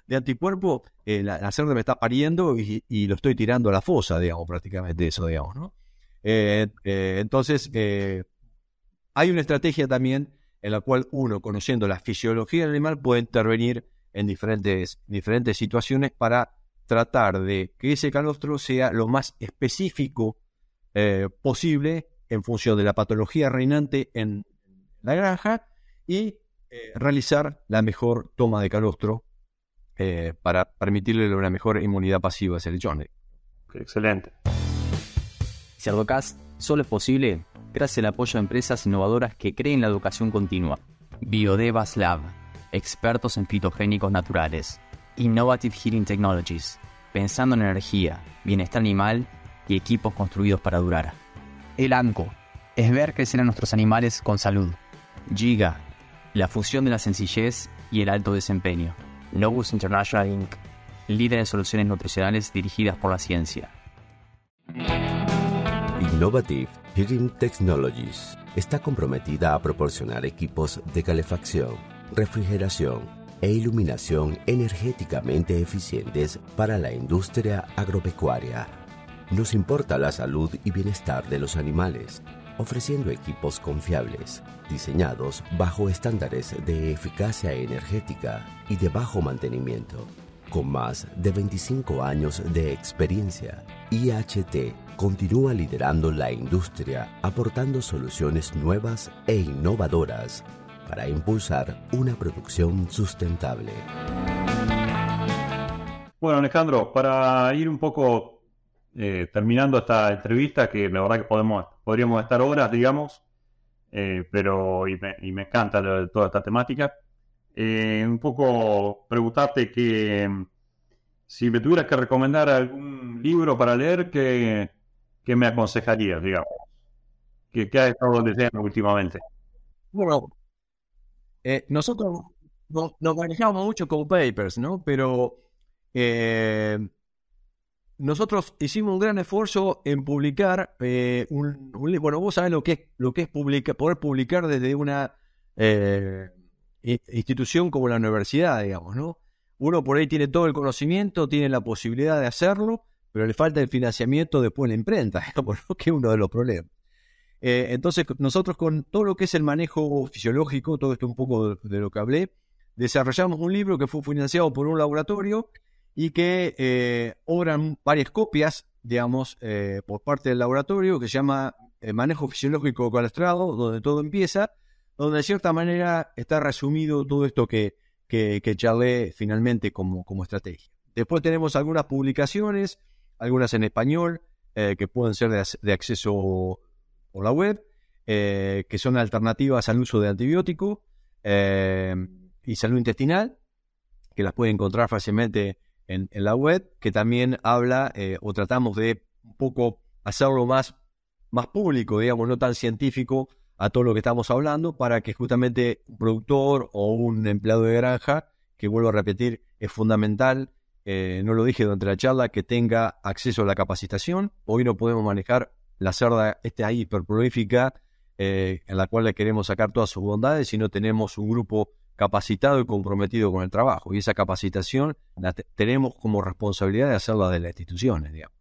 de, anticuerpo, eh, la, la me está pariendo y, lo estoy tirando a la fosa, digamos, prácticamente eso, digamos, ¿no? Eh, eh, entonces, hay una estrategia también en la cual uno, conociendo la fisiología del animal, puede intervenir en diferentes, diferentes situaciones para tratar de que ese calostro sea lo más específico eh, posible en función de la patología reinante en la granja y eh, realizar la mejor toma de calostro eh, para permitirle una mejor inmunidad pasiva a ese lechón. Excelente. Cerdocast solo es posible gracias al apoyo de empresas innovadoras que creen la educación continua. Biodevas Lab, expertos en fitogénicos naturales. Innovative Heating Technologies, pensando en energía, bienestar animal y equipos construidos para durar. El ANCO, es ver crecer a nuestros animales con salud. Giga, la fusión de la sencillez y el alto desempeño. Novus International Inc., líder en soluciones nutricionales dirigidas por la ciencia. Innovative Heating Technologies está comprometida a proporcionar equipos de calefacción, refrigeración e iluminación energéticamente eficientes para la industria agropecuaria. Nos importa la salud y bienestar de los animales, ofreciendo equipos confiables, diseñados bajo estándares de eficacia energética y de bajo mantenimiento. Con más de 25 años de experiencia, IHT continúa liderando la industria, aportando soluciones nuevas e innovadoras para impulsar una producción sustentable. Bueno, Alejandro, para ir un poco eh, terminando esta entrevista, que la verdad que podemos, podríamos estar horas, digamos, eh, pero y me, encanta toda esta temática. Eh, un poco preguntarte que si me tuvieras que recomendar algún libro para leer, ¿qué, me aconsejarías, digamos? ¿Qué, qué has estado leyendo últimamente? Bueno, eh, nosotros nos, manejamos mucho con papers, ¿no? Pero eh, nosotros hicimos un gran esfuerzo en publicar eh, un, Bueno, vos sabés lo que es, lo que es poder publicar desde una institución como la universidad, digamos, ¿no? Uno por ahí tiene todo el conocimiento, tiene la posibilidad de hacerlo, pero le falta el financiamiento después en la imprenta, *laughs* digamos, que es uno de los problemas. Eh, entonces, nosotros con todo lo que es el manejo fisiológico, todo esto un poco de, lo que hablé, desarrollamos un libro que fue financiado por un laboratorio y que eh, obran varias copias, digamos, eh, por parte del laboratorio, que se llama Manejo Fisiológico Calestrado, donde todo empieza, donde de cierta manera está resumido todo esto que, que, charlé finalmente como, como estrategia. Después tenemos algunas publicaciones, algunas en español, que pueden ser de, acceso por la web, eh, que son alternativas al uso de antibiótico eh, y salud intestinal, que las puede encontrar fácilmente en, la web, que también habla eh, o tratamos de un poco hacerlo más, más público, digamos, no tan científico a todo lo que estamos hablando, para que justamente un productor o un empleado de granja, que vuelvo a repetir, es fundamental, no lo dije durante la charla, que tenga acceso a la capacitación. Hoy no podemos manejar la cerda esta hiperprolífica, eh, en la cual le queremos sacar todas sus bondades, si no tenemos un grupo capacitado y comprometido con el trabajo. Y esa capacitación la tenemos como responsabilidad de hacerla de las instituciones, digamos.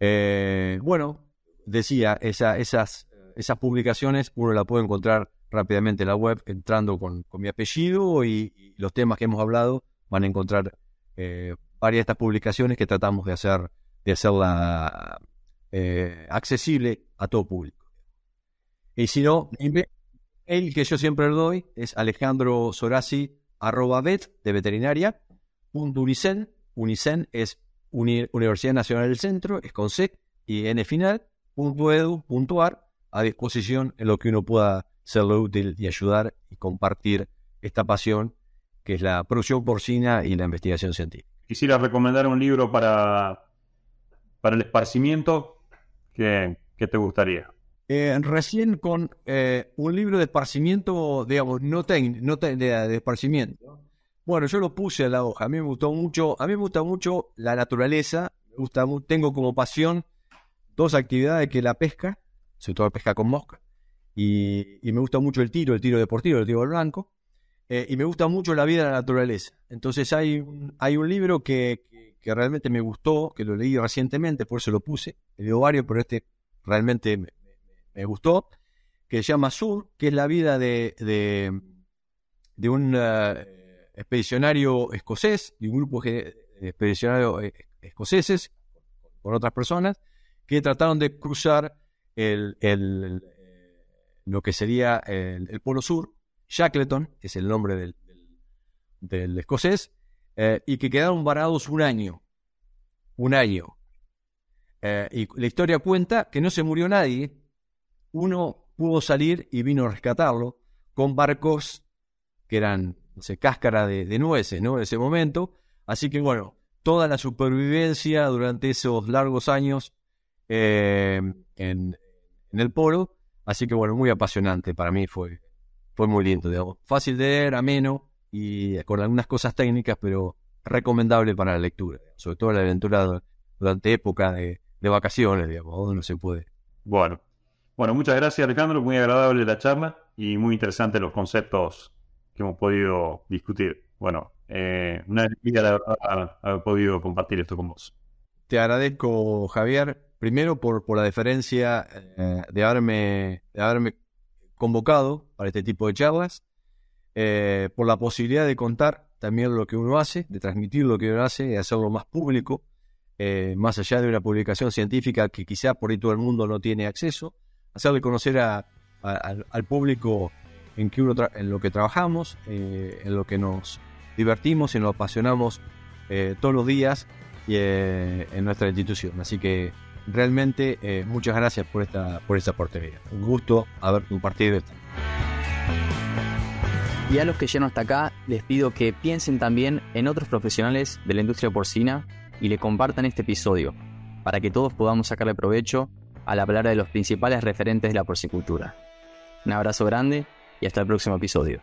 Eh, bueno, decía, esa, esas, esas publicaciones uno la puede encontrar rápidamente en la web entrando con, mi apellido y, los temas que hemos hablado van a encontrar eh, varias de estas publicaciones que tratamos de hacer de hacerla eh, accesible a todo público. Y si no, el que yo siempre le doy es alejandro sorasi arroba vet de veterinaria punto unicen, unicen es Universidad Nacional del Centro, es con y N final, punto edu, punto ar, a disposición en lo que uno pueda serle útil y ayudar y compartir esta pasión que es la producción porcina y la investigación científica. Quisiera recomendar un libro para, para el esparcimiento ¿Qué, te gustaría? Eh, recién con eh, un libro de esparcimiento, digamos, no, no de, esparcimiento. Bueno, yo lo puse a la hoja. A mí me gustó mucho, a mí me gusta mucho la naturaleza. Me gusta, tengo como pasión dos actividades que la pesca, sobre todo la pesca con mosca, y, me gusta mucho el tiro, el tiro deportivo, el tiro al blanco, eh, y me gusta mucho la vida de la naturaleza. Entonces hay, hay un libro que, que realmente me gustó, que lo leí recientemente, por eso lo puse. He leído varios, pero este realmente me, gustó, que se llama Sur, que es la vida de, de, un eh, expedicionario escocés, de un grupo de expedicionarios escoceses con otras personas que trataron de cruzar el, lo que sería el, Polo Sur, Shackleton, es el nombre del, del, escocés, eh, y que quedaron varados un año. Un año. Eh, y la historia cuenta que no se murió nadie. Uno pudo salir y vino a rescatarlo con barcos que eran, no sé, cáscara de, nueces, ¿no? En ese momento. Así que bueno, toda la supervivencia durante esos largos años eh, en, en el polo Así que bueno, muy apasionante. Para mí fue, fue muy lindo, digamos. Fácil de leer, ameno y con algunas cosas técnicas, pero recomendable para la lectura. Sobre todo la aventura durante época de, vacaciones, digamos, donde no se puede. Bueno. Bueno, muchas gracias Alejandro, muy agradable la charla y muy interesante los conceptos que hemos podido discutir. Bueno, eh, una alegría la verdad haber podido compartir esto con vos. Te agradezco, Javier primero por, por la deferencia eh, de, haberme, de haberme convocado para este tipo de charlas, eh, por la posibilidad de contar también lo que uno hace, de transmitir lo que uno hace, de hacerlo más público, eh, más allá de una publicación científica que quizá por ahí todo el mundo no tiene acceso, hacerle conocer al público en, que uno en lo que trabajamos, en lo que nos divertimos, en lo apasionamos todos los días y, en nuestra institución. Así que realmente eh, muchas gracias por esta, por esta oportunidad. Un gusto haber compartido esto. Y a los que llegan hasta acá, les pido que piensen también en otros profesionales de la industria porcina y le compartan este episodio, para que todos podamos sacarle provecho a la palabra de los principales referentes de la porcicultura. Un abrazo grande y hasta el próximo episodio.